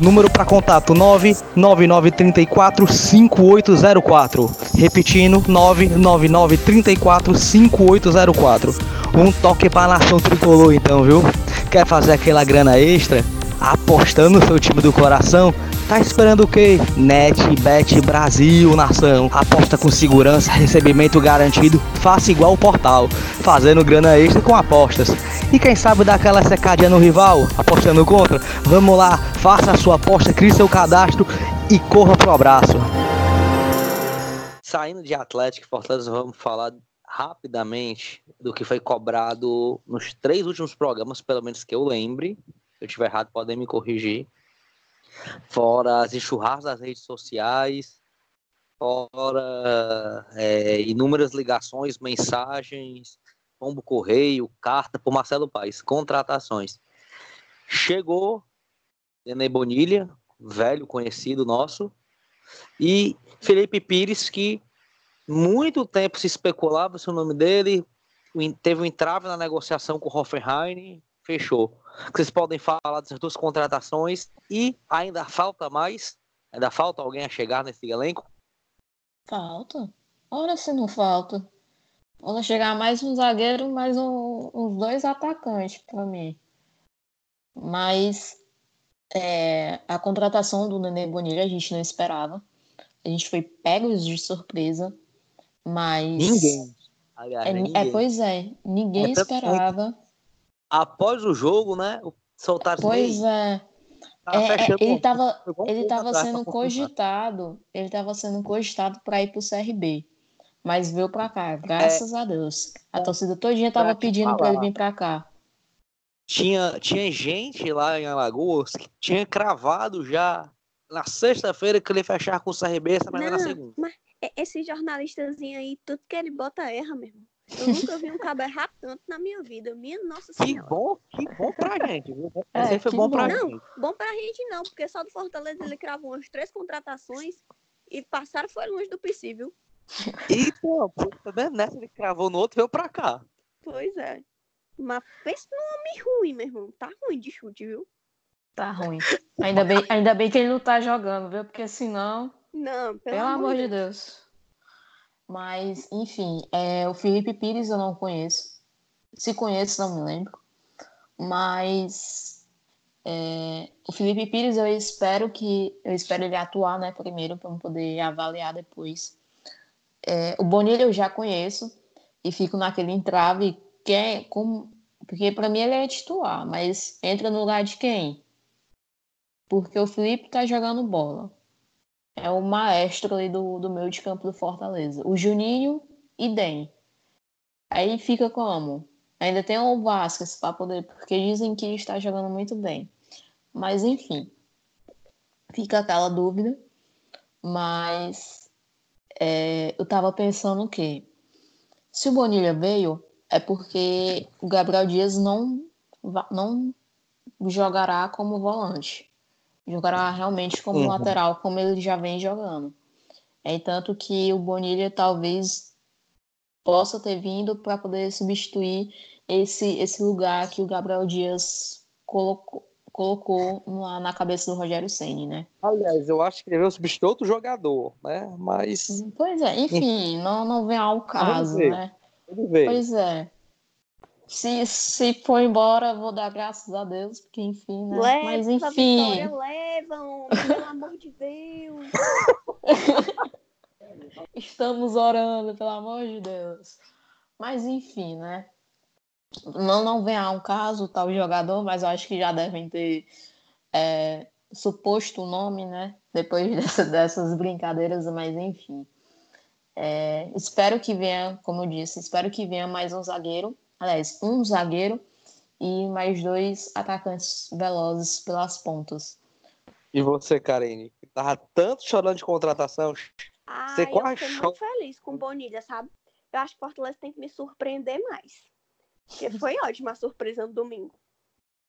Número para contato 99934 5804. Repetindo, 99934 5804. Um toque para nação tricolor então, viu? Quer fazer aquela grana extra? Apostando no seu time do coração? Tá esperando o quê? NetBet Brasil, nação. Aposta com segurança, recebimento garantido. Faça igual o portal, fazendo grana extra com apostas. E quem sabe dar aquela secadinha no rival, apostando contra? Vamos lá, faça a sua aposta, crie seu cadastro e corra pro abraço. Saindo de Atlético Fortaleza, vamos falar rapidamente do que foi cobrado nos três últimos programas, pelo menos que eu lembre. Se eu estiver errado, podem me corrigir. Fora as enxurradas das redes sociais, fora é, inúmeras ligações, mensagens, pombo correio, carta por Marcelo Paes, contratações. Chegou Nenê Bonilha, velho conhecido nosso, e Felipe Pires, que muito tempo se especulava se o nome dele, teve um entrave na negociação com o Hoffenheim, fechou. Vocês podem falar dessas duas contratações e ainda falta mais? Ainda falta alguém a chegar nesse elenco? Falta. Ora se não falta. Vamos chegar mais um zagueiro, mais um, uns dois atacantes para mim. Mas é, a contratação do Nenê Bonilha a gente não esperava. A gente foi pegos de surpresa. Mas. Ninguém. Aliás, é, ninguém. é, pois é, ninguém é esperava. Após o jogo, né? Soltar Pois é. Tá é, é ele estava ele tava sendo cogitado, ele estava sendo cogitado para ir para o CRB, mas veio para cá, graças é, a Deus. A torcida todinha estava pedindo para ele vir para cá. Tinha, tinha gente lá em Alagoas que tinha cravado já na sexta-feira que ele fechar com o CRB, mas não, na segunda. Mas esse jornalistazinho aí, tudo que ele bota erra mesmo. Eu nunca vi um cabo errar tanto na minha vida. Minha nossa senhora. Que bom, que bom pra gente, viu? É, foi bom, bom pra não, gente. Bom pra gente não, porque só do Fortaleza ele cravou umas três contratações E passaram foi longe do possível. E, pô, vendo? Nessa ele cravou no outro e veio pra cá. Pois é. Mas pensa num homem ruim, meu irmão. Tá ruim de chute, viu? Tá ruim. Ainda bem, ainda bem que ele não tá jogando, viu? Porque senão. Não, pelo, Pelo amor de Deus. Mas, enfim, é, o Felipe Pires eu não conheço. Se conheço, não me lembro. Mas é, o Felipe Pires eu espero que. Eu espero ele atuar, né, primeiro, para poder avaliar depois. É, o Bonilha eu já conheço e fico naquele entrave que é como. Porque para mim ele é titular, mas entra no lugar de quem? Porque o Felipe tá jogando bola é o maestro ali do, do meio de campo do Fortaleza. O Juninho e Den. Aí fica como? Ainda tem o Vasquez para poder, porque dizem que está jogando muito bem. Mas enfim, fica aquela dúvida. Mas é, eu tava pensando que se o Bonilha veio, é porque o Gabriel Dias não, não jogará como volante jogará realmente como uhum. lateral, como ele já vem jogando. É tanto que o Bonilha talvez possa ter vindo para poder substituir esse, esse lugar que o Gabriel Dias colocou, colocou na, na cabeça do Rogério Ceni, né? Aliás, eu acho que ele veio substituir outro jogador, né? Mas. Pois é, enfim, não, não vem ao caso, né? Pois é. Se, se for embora, vou dar graças a Deus, porque enfim, né? Leva, Mas enfim. Vitória, leva, homem, pelo amor de Deus. Estamos orando, pelo amor de Deus. Mas enfim, né? Não, não vem a um caso tal jogador, mas eu acho que já devem ter é, suposto o nome, né? Depois dessa, dessas brincadeiras, mas enfim. É, espero que venha, como eu disse, espero que venha mais um zagueiro aliás, um zagueiro e mais dois atacantes velozes pelas pontas. E você, Karine, que tava tanto chorando de contratação, ah, você quase eu fiquei muito feliz com o Bonilha, sabe? Eu acho que o Fortaleza tem que me surpreender mais. Porque foi ótima a surpresa no domingo.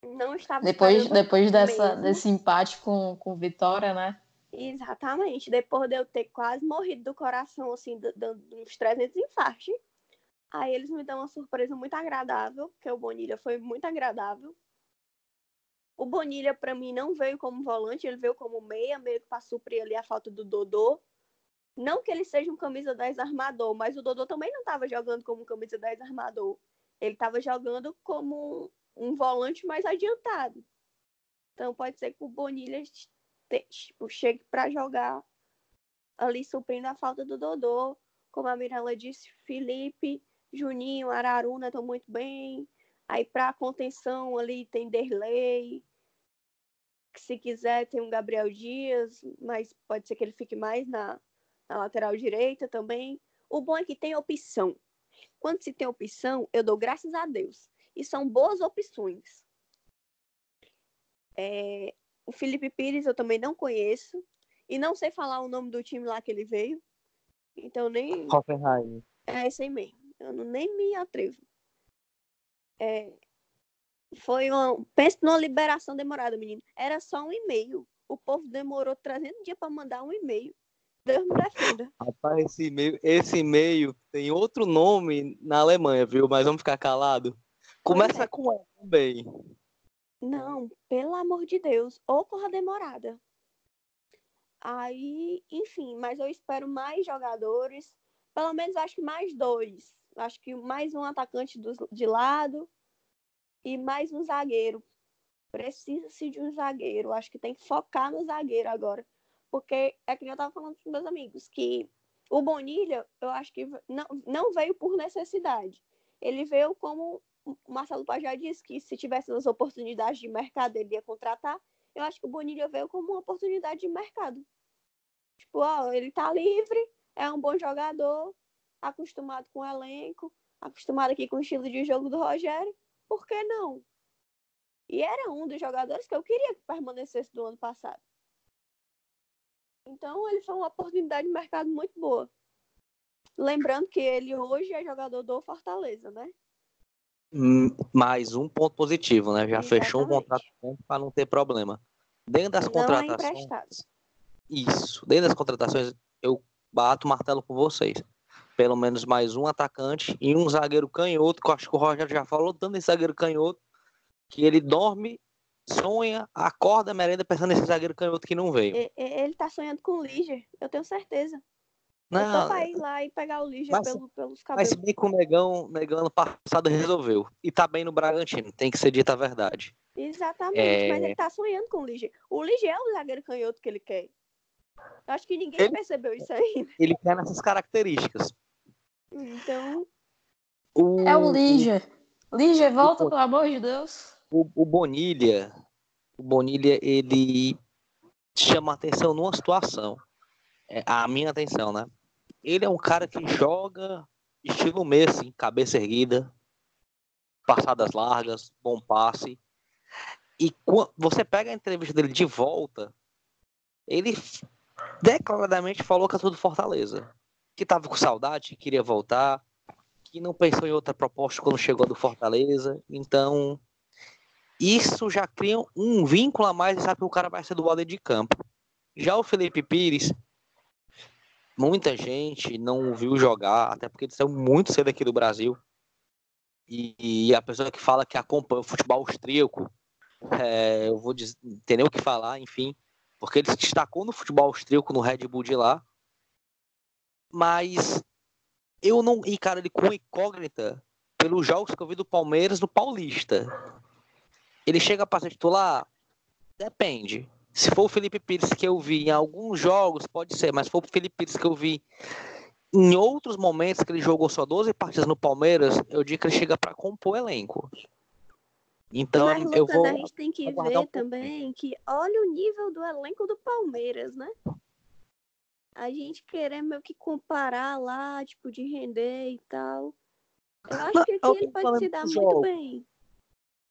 Não estava Depois, depois dessa, desse empate com, com Vitória, né? Exatamente. Depois de eu ter quase morrido do coração, assim, dando uns 300 infartos. Aí eles me dão uma surpresa muito agradável, que o Bonilha foi muito agradável. O Bonilha, para mim, não veio como volante, ele veio como meia, meio que para suprir ali a falta do Dodô. Não que ele seja um camisa 10 armador, mas o Dodô também não estava jogando como camisa 10 armador. Ele estava jogando como um volante mais adiantado. Então pode ser que o Bonilha tipo, chegue para jogar ali suprindo a falta do Dodô. Como a Mirella disse, Felipe Juninho, Araruna estão muito bem. Aí para contenção ali tem Derlei. Se quiser tem um Gabriel Dias, mas pode ser que ele fique mais na, na lateral direita também. O bom é que tem opção. Quando se tem opção, eu dou graças a Deus. E são boas opções. É, o Felipe Pires eu também não conheço. E não sei falar o nome do time lá que ele veio. Então nem. Hoffenheim. É esse aí mesmo eu não, nem me atrevo. É, foi uma. Pensa numa liberação demorada, menino. Era só um e-mail. O povo demorou 300 dias para mandar um e-mail. Deus me defenda. Rapaz, esse e-mail, esse e-mail tem outro nome na Alemanha, viu? Mas vamos ficar calado. Começa é. com E também. Não, pelo amor de Deus. Ou corra demorada. Aí, enfim, mas eu espero mais jogadores. Pelo menos acho que mais dois acho que mais um atacante do, de lado e mais um zagueiro. Precisa-se de um zagueiro. Acho que tem que focar no zagueiro agora. Porque é que eu estava falando com meus amigos, que o Bonilha, eu acho que não, não veio por necessidade. Ele veio como o Marcelo Pajá disse que se tivesse as oportunidades de mercado, ele ia contratar. Eu acho que o Bonilha veio como uma oportunidade de mercado. Tipo, ó, ele tá livre, é um bom jogador, acostumado com o elenco, acostumado aqui com o estilo de jogo do Rogério, por que não? E era um dos jogadores que eu queria que permanecesse do ano passado. Então ele foi uma oportunidade de mercado muito boa. Lembrando que ele hoje é jogador do Fortaleza, né? Hum, mais um ponto positivo, né? Já Exatamente. fechou um contrato para não ter problema. Dentro das não é contratações. É isso. Dentro das contratações, eu bato o martelo com vocês. Pelo menos mais um atacante e um zagueiro canhoto, que eu acho que o Roger já falou tanto em zagueiro canhoto, que ele dorme, sonha, acorda, merenda pensando nesse zagueiro canhoto que não veio. Ele tá sonhando com o Liger, eu tenho certeza. Não, eu tô pra ir lá e pegar o Liger mas- pelo, pelos mas cabelos. se bem que o Negão, Negão ano passado resolveu. E tá bem no Bragantino, tem que ser dita a verdade. Exatamente, É. mas ele tá sonhando com o Liger. O Liger é o zagueiro canhoto que ele quer. Eu acho que ninguém Ele- percebeu isso ainda. Ele quer nessas características. Então, O, É o Líger. Líger, volta, o- pelo amor de Deus. o, o Bonilha, o Bonilha, ele chama atenção numa situação. É, a minha atenção, né? Ele é um cara que joga estilo Messi, cabeça erguida, passadas largas, bom passe. E quan- você pega a entrevista dele de volta, ele declaradamente falou que é tudo Fortaleza. Que tava com saudade, que queria voltar, que não pensou em outra proposta quando chegou do Fortaleza. Então, isso já cria um vínculo a mais sabe que o cara vai ser do lado de campo. Já o Felipe Pires, muita gente não viu jogar, até porque ele saiu muito cedo aqui do Brasil. E, e a pessoa que fala que acompanha o futebol austríaco, é, eu vou dizer, nem o que falar, enfim, porque ele se destacou no futebol austríaco, no Red Bull de lá. Mas eu não encaro ele com incógnita pelos jogos que eu vi do Palmeiras no Paulista. Ele chega para ser titular? Depende. Se for o Felipe Pires que eu vi em alguns jogos, pode ser, mas se for o Felipe Pires que eu vi em outros momentos que ele jogou só 12 partidas no Palmeiras, eu digo que ele chega para compor elenco. Então mas eu Lucas, vou. a gente tem que ver um também que olha o nível do elenco do Palmeiras, né? A gente querer meio que comparar lá, tipo, de render e tal. Eu acho que aqui ele pode se dar muito bem.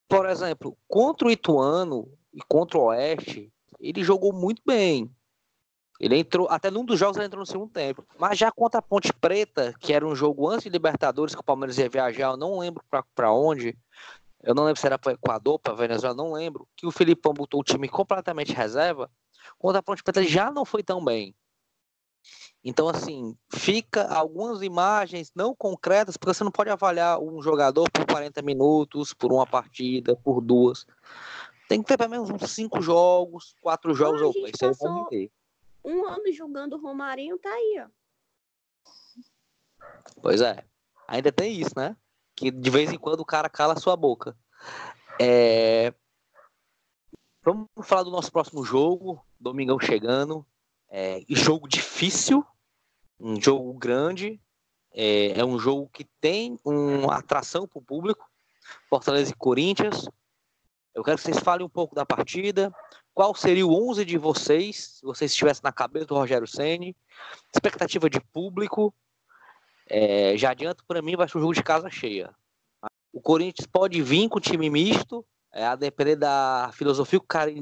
Por exemplo, contra o Ituano e contra o Oeste, ele jogou muito bem. Ele entrou, até num dos jogos ele entrou no segundo tempo. Mas já contra a Ponte Preta, que era um jogo antes de Libertadores, que o Palmeiras ia viajar, eu não lembro pra, pra onde. Eu não lembro se era para Equador, para Venezuela, não lembro. Que o Filipão botou o time completamente reserva. Contra a Ponte Preta ele já não foi tão bem. Então, assim, fica algumas imagens não concretas, porque você não pode avaliar um jogador por 40 minutos, por uma partida, por duas. Tem que ter pelo menos uns cinco jogos, quatro jogos. a opa, gente isso aí vai passou-. Um ano julgando o Romarinho, tá aí, ó. Pois é. Ainda tem isso, né? Que de vez em quando o cara cala a sua boca. É... Vamos falar do nosso próximo jogo. Domingão chegando. É... Jogo difícil. Um jogo grande. É, é um jogo que tem uma atração para o público. Fortaleza e Corinthians. Eu quero que vocês falem um pouco da partida. Qual seria o 11 de vocês, se vocês estivessem na cabeça do Rogério Ceni? Expectativa de público. É, já adianto, para mim, vai ser um jogo de casa cheia. O Corinthians pode vir com time misto, é, a depender da filosofia que o cara,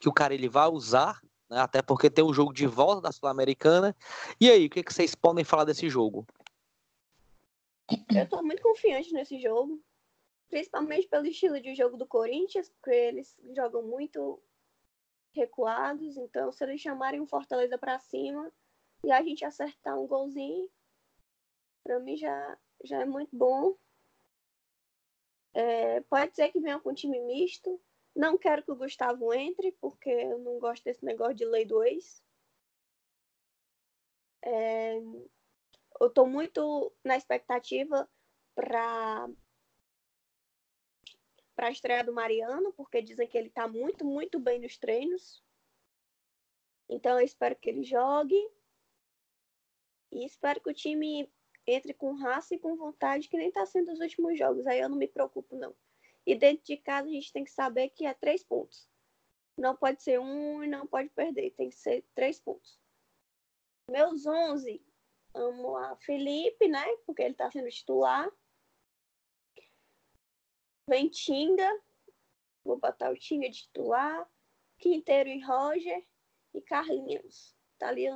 que o cara ele vai usar, né, até porque tem o jogo de volta da Sul-Americana. E aí, o que, que vocês podem falar desse jogo? Eu tô muito confiante nesse jogo. Principalmente pelo estilo de jogo do Corinthians, porque eles jogam muito recuados. Então, se eles chamarem o Fortaleza pra cima e a gente acertar um golzinho, pra mim já, já é muito bom. É, pode ser que venha com time misto. Não quero que o Gustavo entre, porque eu não gosto desse negócio de lei do ex. É, eu tô muito na expectativa para para a estreia do Mariano, porque dizem que ele tá muito, muito bem nos treinos. Então eu espero que ele jogue. E espero que o time entre com raça e com vontade, que nem tá sendo os últimos jogos. Aí eu não me preocupo, não. E dentro de casa a gente tem que saber que é três pontos. Não pode ser um e não pode perder. Tem que ser três pontos. Meus 11, amo a Felipe, né? Porque ele tá sendo titular. Vem Tinga. Vou botar o Tinga de titular. Quinteiro e Roger. E Carlinhos. Tá ali.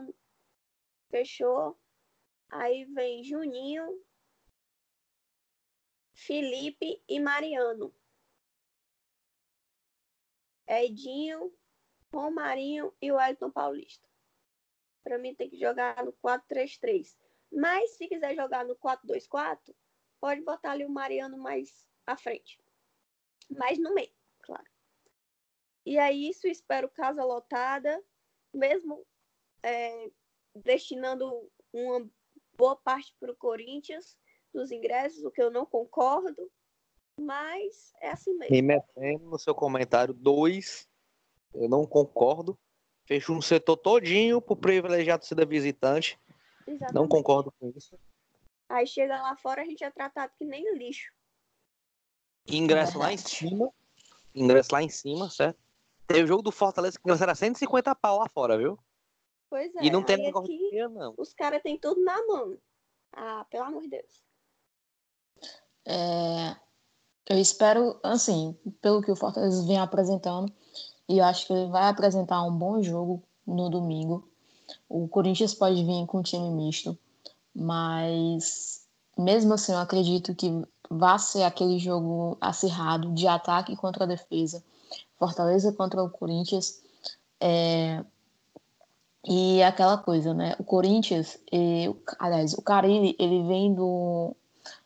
Fechou. Aí vem Juninho. Felipe e Mariano. Edinho, Romarinho e o Elton Paulista. para mim tem que jogar no 4-3-3. Mas se quiser jogar no 4-2-4, pode botar ali o Mariano mais à frente. Mais no meio, claro. E é isso, espero casa lotada, mesmo é, destinando uma boa parte para o Corinthians dos ingressos, o que eu não concordo, mas é assim mesmo. Remetendo no seu comentário, dois, eu não concordo. Fechou um setor todinho pro privilegiado ser da visitante. Exatamente. Não concordo com isso. Aí chega lá fora, a gente é tratado que nem lixo. Ingresso lá em cima. Ingresso lá em cima, certo? Teve o jogo do Fortaleza que era 150 pau lá fora, viu? Pois é. E não tem negócio de dinheiro, não. Os caras têm tudo na mão. Ah, pelo amor de Deus. É, eu espero, assim, pelo que o Fortaleza vem apresentando, e eu acho que ele vai apresentar um bom jogo no domingo. O Corinthians pode vir com um time misto, mas mesmo assim eu acredito que vai ser aquele jogo acirrado de ataque contra a defesa, Fortaleza contra o Corinthians. É... E aquela coisa, né? O Corinthians, e, aliás, o Carilli, ele vem do,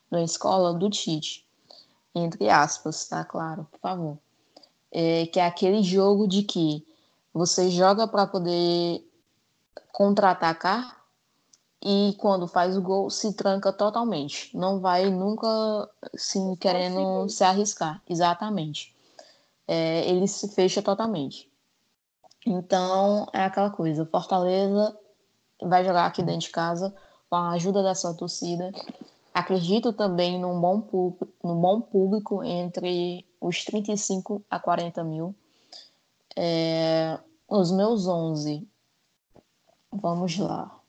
da escola do Tite, entre aspas, tá claro, por favor. É, que é aquele jogo de que você joga para poder contra-atacar e quando faz o gol se tranca totalmente. Não vai nunca assim, querendo se arriscar. Exatamente. É, ele se fecha totalmente. Então é aquela coisa. Fortaleza vai jogar aqui dentro de casa com a ajuda da sua torcida Acredito também num bom, público, num bom público entre os 35 a 40 mil. É, os meus 11, vamos lá.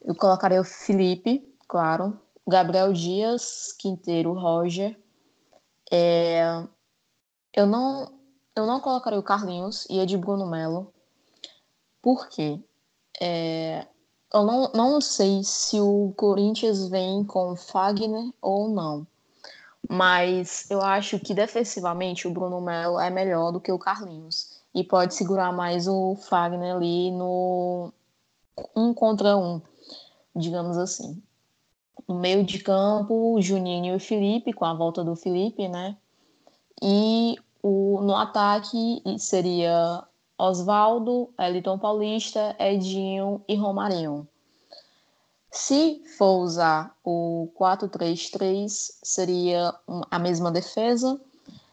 Eu colocarei o Felipe, claro. Gabriel Dias, Quinteiro, Roger. É, eu não eu não colocarei o Carlinhos e de Bruno Melo. Por quê? É, eu não, não sei se o Corinthians vem com Fagner ou não. Mas eu acho que defensivamente o Bruno Melo é melhor do que o Carlinhos. E pode segurar mais o Fagner ali no um contra um, digamos assim. No meio de campo, o Juninho e o Felipe, com a volta do Felipe, né? E o, no ataque seria Oswaldo, Eliton Paulista, Edinho e Romarinho. Se for usar o 4-3-3, seria a mesma defesa,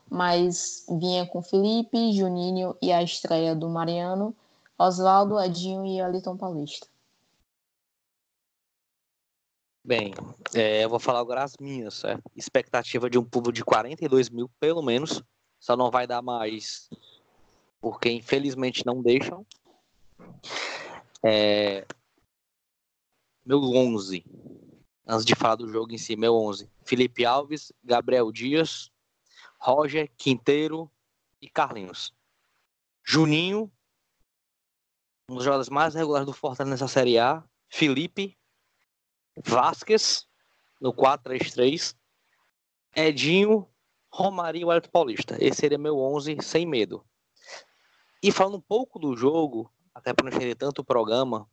mas vinha com Felipe, Juninho e a estreia do Mariano, Oswaldo, Edinho e Eliton Paulista. Bem, é, eu vou falar agora as minhas, certo? Expectativa de um público de 42 mil, pelo menos. Só não vai dar mais porque infelizmente não deixam. É... Meu 11. Antes de falar do jogo em si, meu 11. Felipe Alves, Gabriel Dias, Roger, Quinteiro e Carlinhos. Juninho, um dos jogadores mais regulares do Fortaleza nessa Série A. Felipe, Vasquez, no 4-3-3. Edinho, Romarinho e Wellington Paulista. Esse seria meu 11 sem medo. E falando um pouco do jogo, até para não entender tanto o programa,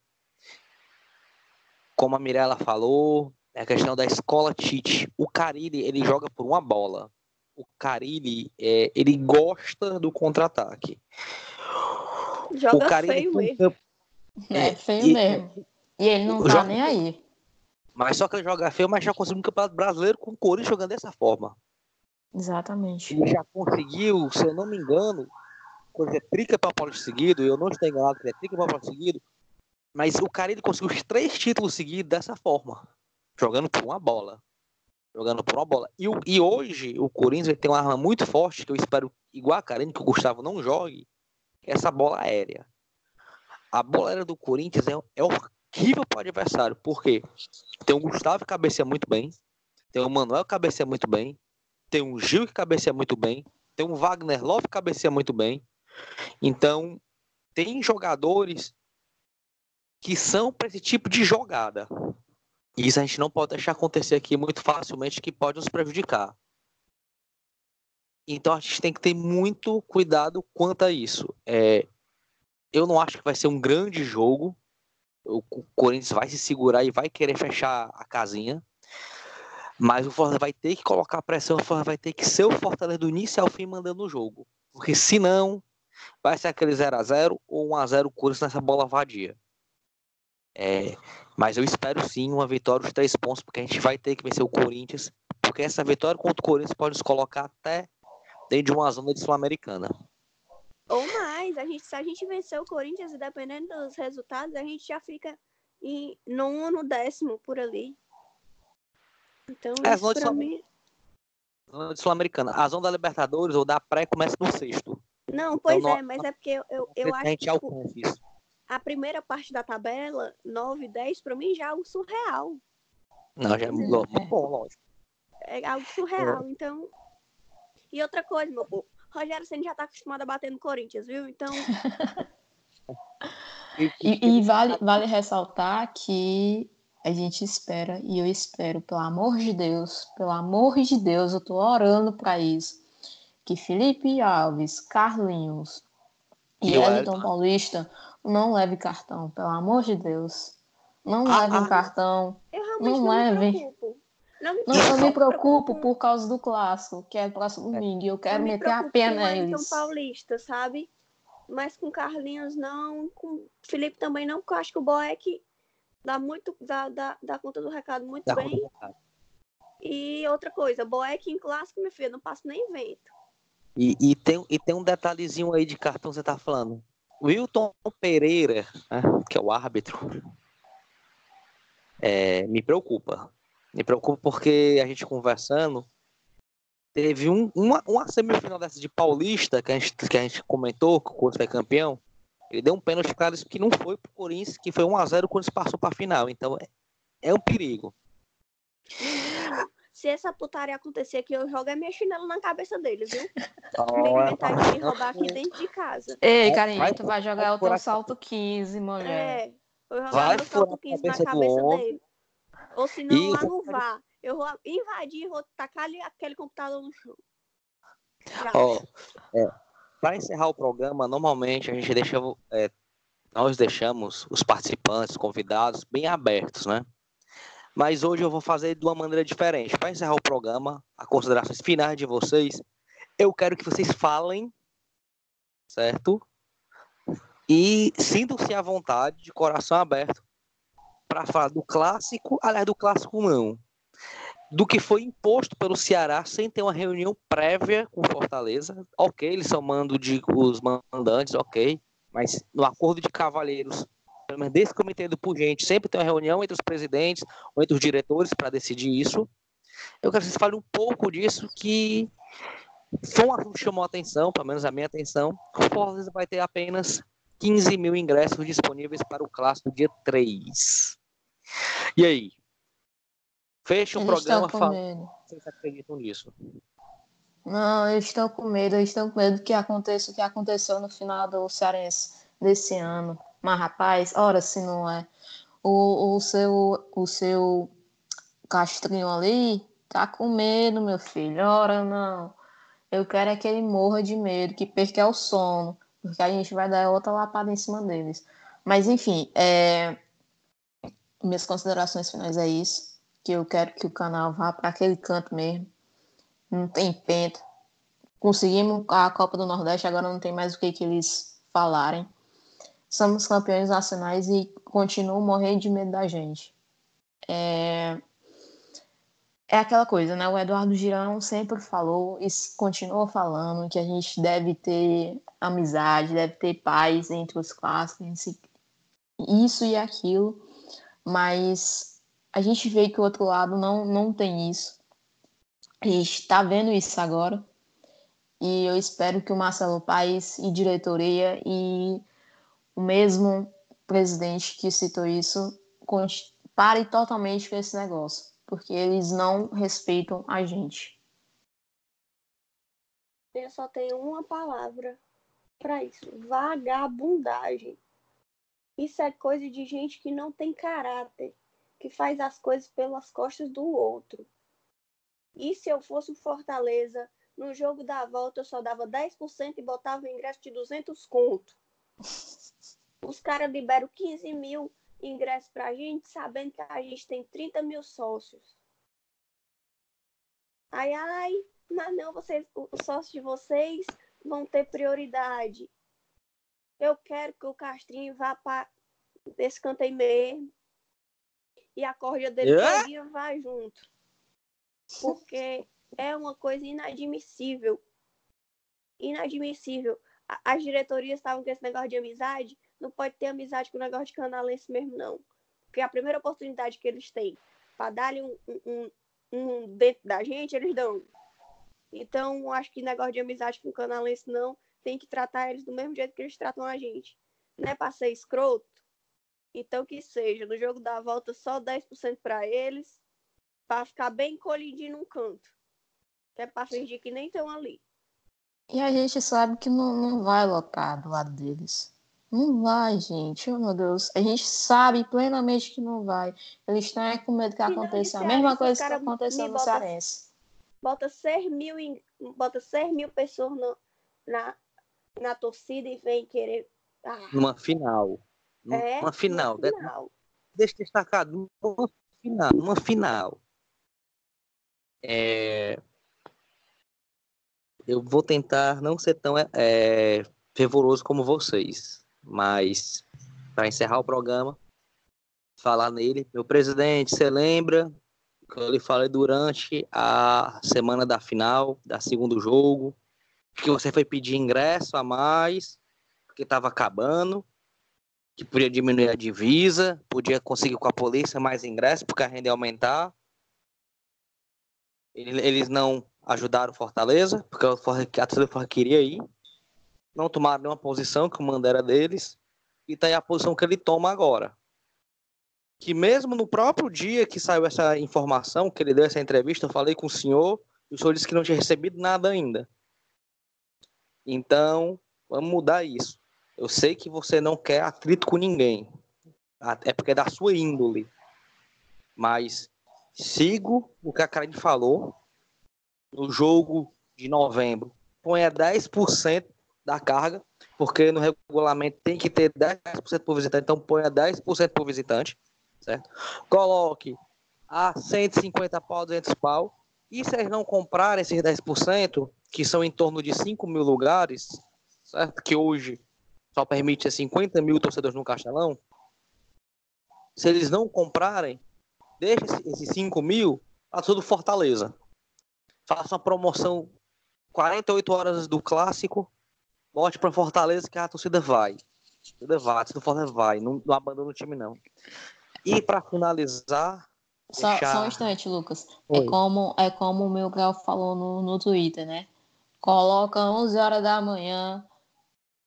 como a Mirella falou, é a questão da escola Tite. O Carilli, ele joga por uma bola. O Carilli, é, ele gosta do contra-ataque. Joga o Carilli feio mesmo. É, é feio e, mesmo. E ele não tá joga, nem aí. Mas só que ele joga feio, mas já conseguiu um campeonato brasileiro com o Corinthians jogando dessa forma. Exatamente. Ele já conseguiu, se eu não me engano, coisa é trica para Paulo seguido, eu não estou enganado que é trica para Paulo seguido, mas o cara ele conseguiu os três títulos seguidos dessa forma, jogando por uma bola. Jogando por uma bola. E, e hoje o Corinthians tem uma arma muito forte que eu espero, igual a Karine, que o Gustavo não jogue, é essa bola aérea. A bola aérea do Corinthians é, é horrível para o adversário, porque tem o Gustavo que cabeceia muito bem, tem o Manuel que cabeceia muito bem, tem o Gil que cabeceia muito bem, tem o Wagner Love que cabeceia muito bem, então, tem jogadores que são para esse tipo de jogada. E isso a gente não pode deixar acontecer aqui muito facilmente, que pode nos prejudicar. Então a gente tem que ter muito cuidado quanto a isso. É, eu não acho que vai ser um grande jogo, o Corinthians vai se segurar e vai querer fechar a casinha. Mas o Fortaleza vai ter que colocar pressão, o Fortaleza vai ter que ser o Fortaleza do início ao fim mandando o jogo. Porque senão vai ser aquele 0x0 ou 1x0 Corinthians nessa bola vadia. É, mas eu espero sim uma vitória dos três pontos, porque a gente vai ter que vencer o Corinthians, porque essa vitória contra o Corinthians pode nos colocar até dentro de uma zona de Sul-Americana. Ou mais, a gente, se a gente vencer o Corinthians, dependendo dos resultados, a gente já fica em nono, décimo por ali. Então, É, isso zona de pra mim. De Sul-Americana. A zona da Libertadores ou da pré começa no sexto. Não, pois não- é, mas é porque eu, eu, eu acho gente que tipo, a primeira parte da tabela, 9 e 10, pra mim já é algo surreal. Não, já é muito muito bom, lógico. É algo surreal, então. E outra coisa, meu povo. Rogério Senna já tá acostumado a bater no Corinthians, viu? Então, E, e vale, vale ressaltar que a gente espera, e eu espero, pelo amor de Deus, pelo amor de Deus, eu tô orando para isso, que Felipe Alves, Carlinhos e E. Paulista não leve cartão, pelo amor de Deus. Não Ah, levem ah. cartão. eu realmente Não não, leve. me preocupo. Não me Não, eu me preocupo por causa do clássico, que é próximo domingo, e eu quero eu me meter a pena com o Wellington neles. Paulista, sabe? Mas com Carlinhos não, com Felipe também não, porque eu acho que o Boeck dá muito, dá, dá, dá conta do recado muito Dá bem. E outra coisa, Boeck em clássico, meu filho, eu não passo nem vento. E, e, tem, e tem um detalhezinho aí de cartão você tá falando. Wilton Pereira, né, que é o árbitro, é, me preocupa. Me preocupa porque a gente conversando, teve um, uma, uma semifinal dessa de Paulista, que a gente, que a gente comentou, que o Corinthians foi campeão. Ele deu um pênalti para que não foi pro Corinthians, que foi 1x0 o Corinthians passou pra final. Então é, é um perigo. Se essa putaria acontecer aqui, eu jogo a minha chinela na cabeça deles, viu? Vem inventar de me roubar aqui dentro de casa. Ei, Karine, tu vai jogar o teu salto 15, mulher. É, eu jogar Vai meu salto a 15 na cabeça dele. Ou se não, lá no VAR. Eu vou invadir e vou tacar ali aquele computador no chão. Ó, é, para encerrar o programa, normalmente a gente deixa, é, nós deixamos os participantes, convidados, bem abertos, né? Mas hoje eu vou fazer de uma maneira diferente. Para encerrar o programa, as considerações finais de vocês, eu quero que vocês falem, certo? E sintam-se à vontade, de coração aberto, para falar do clássico, aliás, do clássico não, do que foi imposto pelo Ceará sem ter uma reunião prévia com Fortaleza. Ok, eles são mando de os mandantes, ok, mas no acordo de cavalheiros, menos desse que eu me entendo por gente, sempre tem uma reunião entre os presidentes ou entre os diretores para decidir isso. Eu quero que vocês falem um pouco disso, que foi um assunto que chamou a atenção, pelo menos a minha atenção. O Fortaleza vai ter apenas 15 mil ingressos disponíveis para o clássico dia 3. E aí? Fecha o estão programa falando vocês acreditam nisso? Não, eles estão com medo, eles estão com medo que aconteça o que aconteceu no final do Cearense desse ano. Mas, rapaz, ora se não é. O, o, seu, o seu Castrinho ali tá com medo, meu filho. Ora não. Eu quero é que ele morra de medo, que perca o sono, porque a gente vai dar outra lapada em cima deles. Mas, enfim, é... minhas considerações finais é isso. Que eu quero que o canal vá para aquele canto mesmo não tem penta. Conseguimos a Copa do Nordeste, agora não tem mais o que, que eles falarem. Somos campeões nacionais e continuam morrendo de medo da gente. É... é aquela coisa, né? O Eduardo Girão sempre falou e continua falando que a gente deve ter amizade, deve ter paz entre os clássicos, isso e aquilo, mas a gente vê que o outro lado não, não tem isso. A gente está vendo isso agora. E eu espero que o Marcelo Paes e diretoria e o mesmo presidente que citou isso pare totalmente com esse negócio. Porque eles não respeitam a gente. Eu só tenho uma palavra para isso: vagabundagem. Isso é coisa de gente que não tem caráter, que faz as coisas pelas costas do outro. E se eu fosse o Fortaleza, no jogo da volta eu só dava 10% e botava o ingresso de 200 conto. Os caras liberam 15 mil ingresso pra gente, sabendo que a gente tem 30 mil sócios. Ai, ai, mas não, vocês, os sócios de vocês vão ter prioridade. Eu quero que o Castrinho vá para esse canto aí mesmo. E a corda dele vai junto. Porque é uma coisa inadmissível. Inadmissível. As diretorias estavam com esse negócio de amizade. Não pode ter amizade com o negócio de canalense mesmo, não. Porque a primeira oportunidade que eles têm para dar-lhe um, um, um, dentro da gente, eles dão. Então, acho que negócio de amizade com canalense não. Tem que tratar eles do mesmo jeito que eles tratam a gente. Não é para ser escroto? Então, que seja. No jogo da volta, só 10% para eles. Para ficar bem colhidinho num canto. Que é para fingir que nem estão ali. E a gente sabe que não, não vai lotar do lado deles. Não vai, gente. Oh, meu Deus. A gente sabe plenamente que não vai. Eles estão é com medo que aconteça a mesma coisa que aconteceu no bota- Cearense. Bota 6 mil, em- bota 6 mil pessoas no- na, na torcida e vem querer. Ah, Numa final. Numa é, final. final. Deixa destacado. Numa final. Numa final. É, Eu vou tentar não ser tão é, fervoroso como vocês. Mas, para encerrar o programa, falar nele. Meu presidente, você lembra que eu lhe falei durante a semana da final, da segundo jogo, que você foi pedir ingresso a mais, porque estava acabando, que podia diminuir a divisa, podia conseguir com a polícia mais ingresso, porque a renda ia aumentar. Ele- Eles não ajudaram o Fortaleza, porque o Fortaleza- queria ir. Não tomaram nenhuma posição, que o mando era deles. E tá aí a posição que ele toma agora. Que mesmo no próprio dia que saiu essa informação, que ele deu essa entrevista, eu falei com o senhor, e o senhor disse que não tinha recebido nada ainda. Então, vamos mudar isso. Eu sei que você não quer atrito com ninguém. É porque é da sua índole. Mas sigo o que a Karen falou no jogo de novembro. Ponha 10% da carga, porque no regulamento tem que ter 10% por visitante, então ponha 10% por visitante, certo? Coloque a 150 pau, 200 pau, e se eles não comprarem esses 10%, que são em torno de 5 mil lugares, certo? Que hoje só permite 50 mil torcedores no Castelão, se eles não comprarem, deixa esse- esses 5 mil para tudo Fortaleza. Faça uma promoção 48 horas do clássico, bote para Fortaleza que a torcida vai. A torcida vai, a torcida Fortaleza vai, não, não abandona o time não. E para finalizar, Só, só um instante, Lucas. Oi. É como, é como o meu grau falou no, no Twitter, né? Coloca 11 horas da manhã,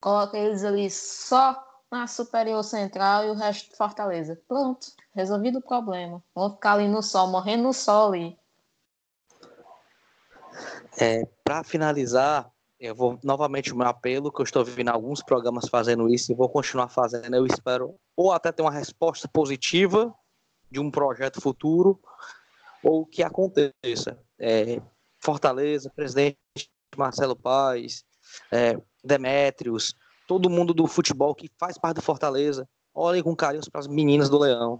coloca eles ali só na Superior Central e o resto de Fortaleza. Pronto, resolvido o problema. Vão ficar ali no sol, morrendo no sol ali. É, para finalizar, eu vou novamente o meu apelo, que eu estou vendo alguns programas fazendo isso e vou continuar fazendo. Eu espero ou até ter uma resposta positiva de um projeto futuro, ou que aconteça. É, Fortaleza, presidente Marcelo Paes, é, Demétrios, todo mundo do futebol que faz parte do Fortaleza, olhem com carinho para as meninas do Leão.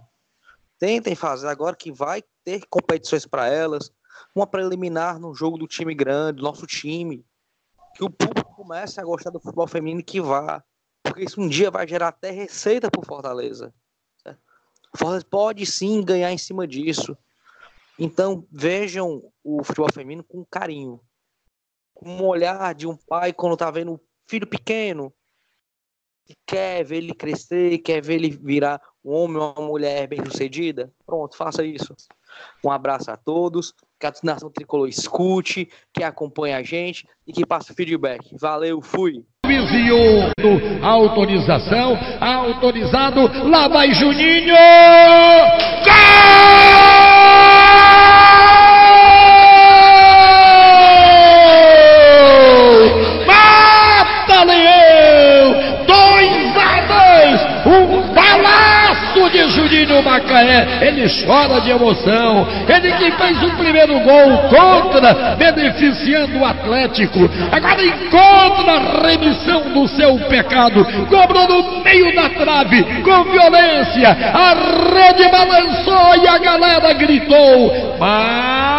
Tentem fazer agora que vai ter competições para elas, uma preliminar no jogo do time grande, nosso time. Que o público comece a gostar do futebol feminino e que vá. Porque isso um dia vai gerar até receita para Fortaleza. certo? Fortaleza pode sim ganhar em cima disso. Então vejam o futebol feminino com carinho. Com um olhar de um pai quando tá vendo um filho pequeno. Que quer ver ele crescer, quer ver ele virar um homem ou uma mulher bem sucedida. Pronto, faça isso. Um abraço a todos. Que a Nação Tricolor escute, que acompanhe a gente e que passe feedback. Valeu, fui! Autorização, autorizado, lá vai Juninho! Gol! Mata Leão! De Juninho Macaé. Ele chora de emoção. Ele que fez o primeiro gol contra, beneficiando o Atlético. Agora encontra a remissão do seu pecado. Cobrou no meio da trave, com violência. A rede balançou e a galera gritou: Mata!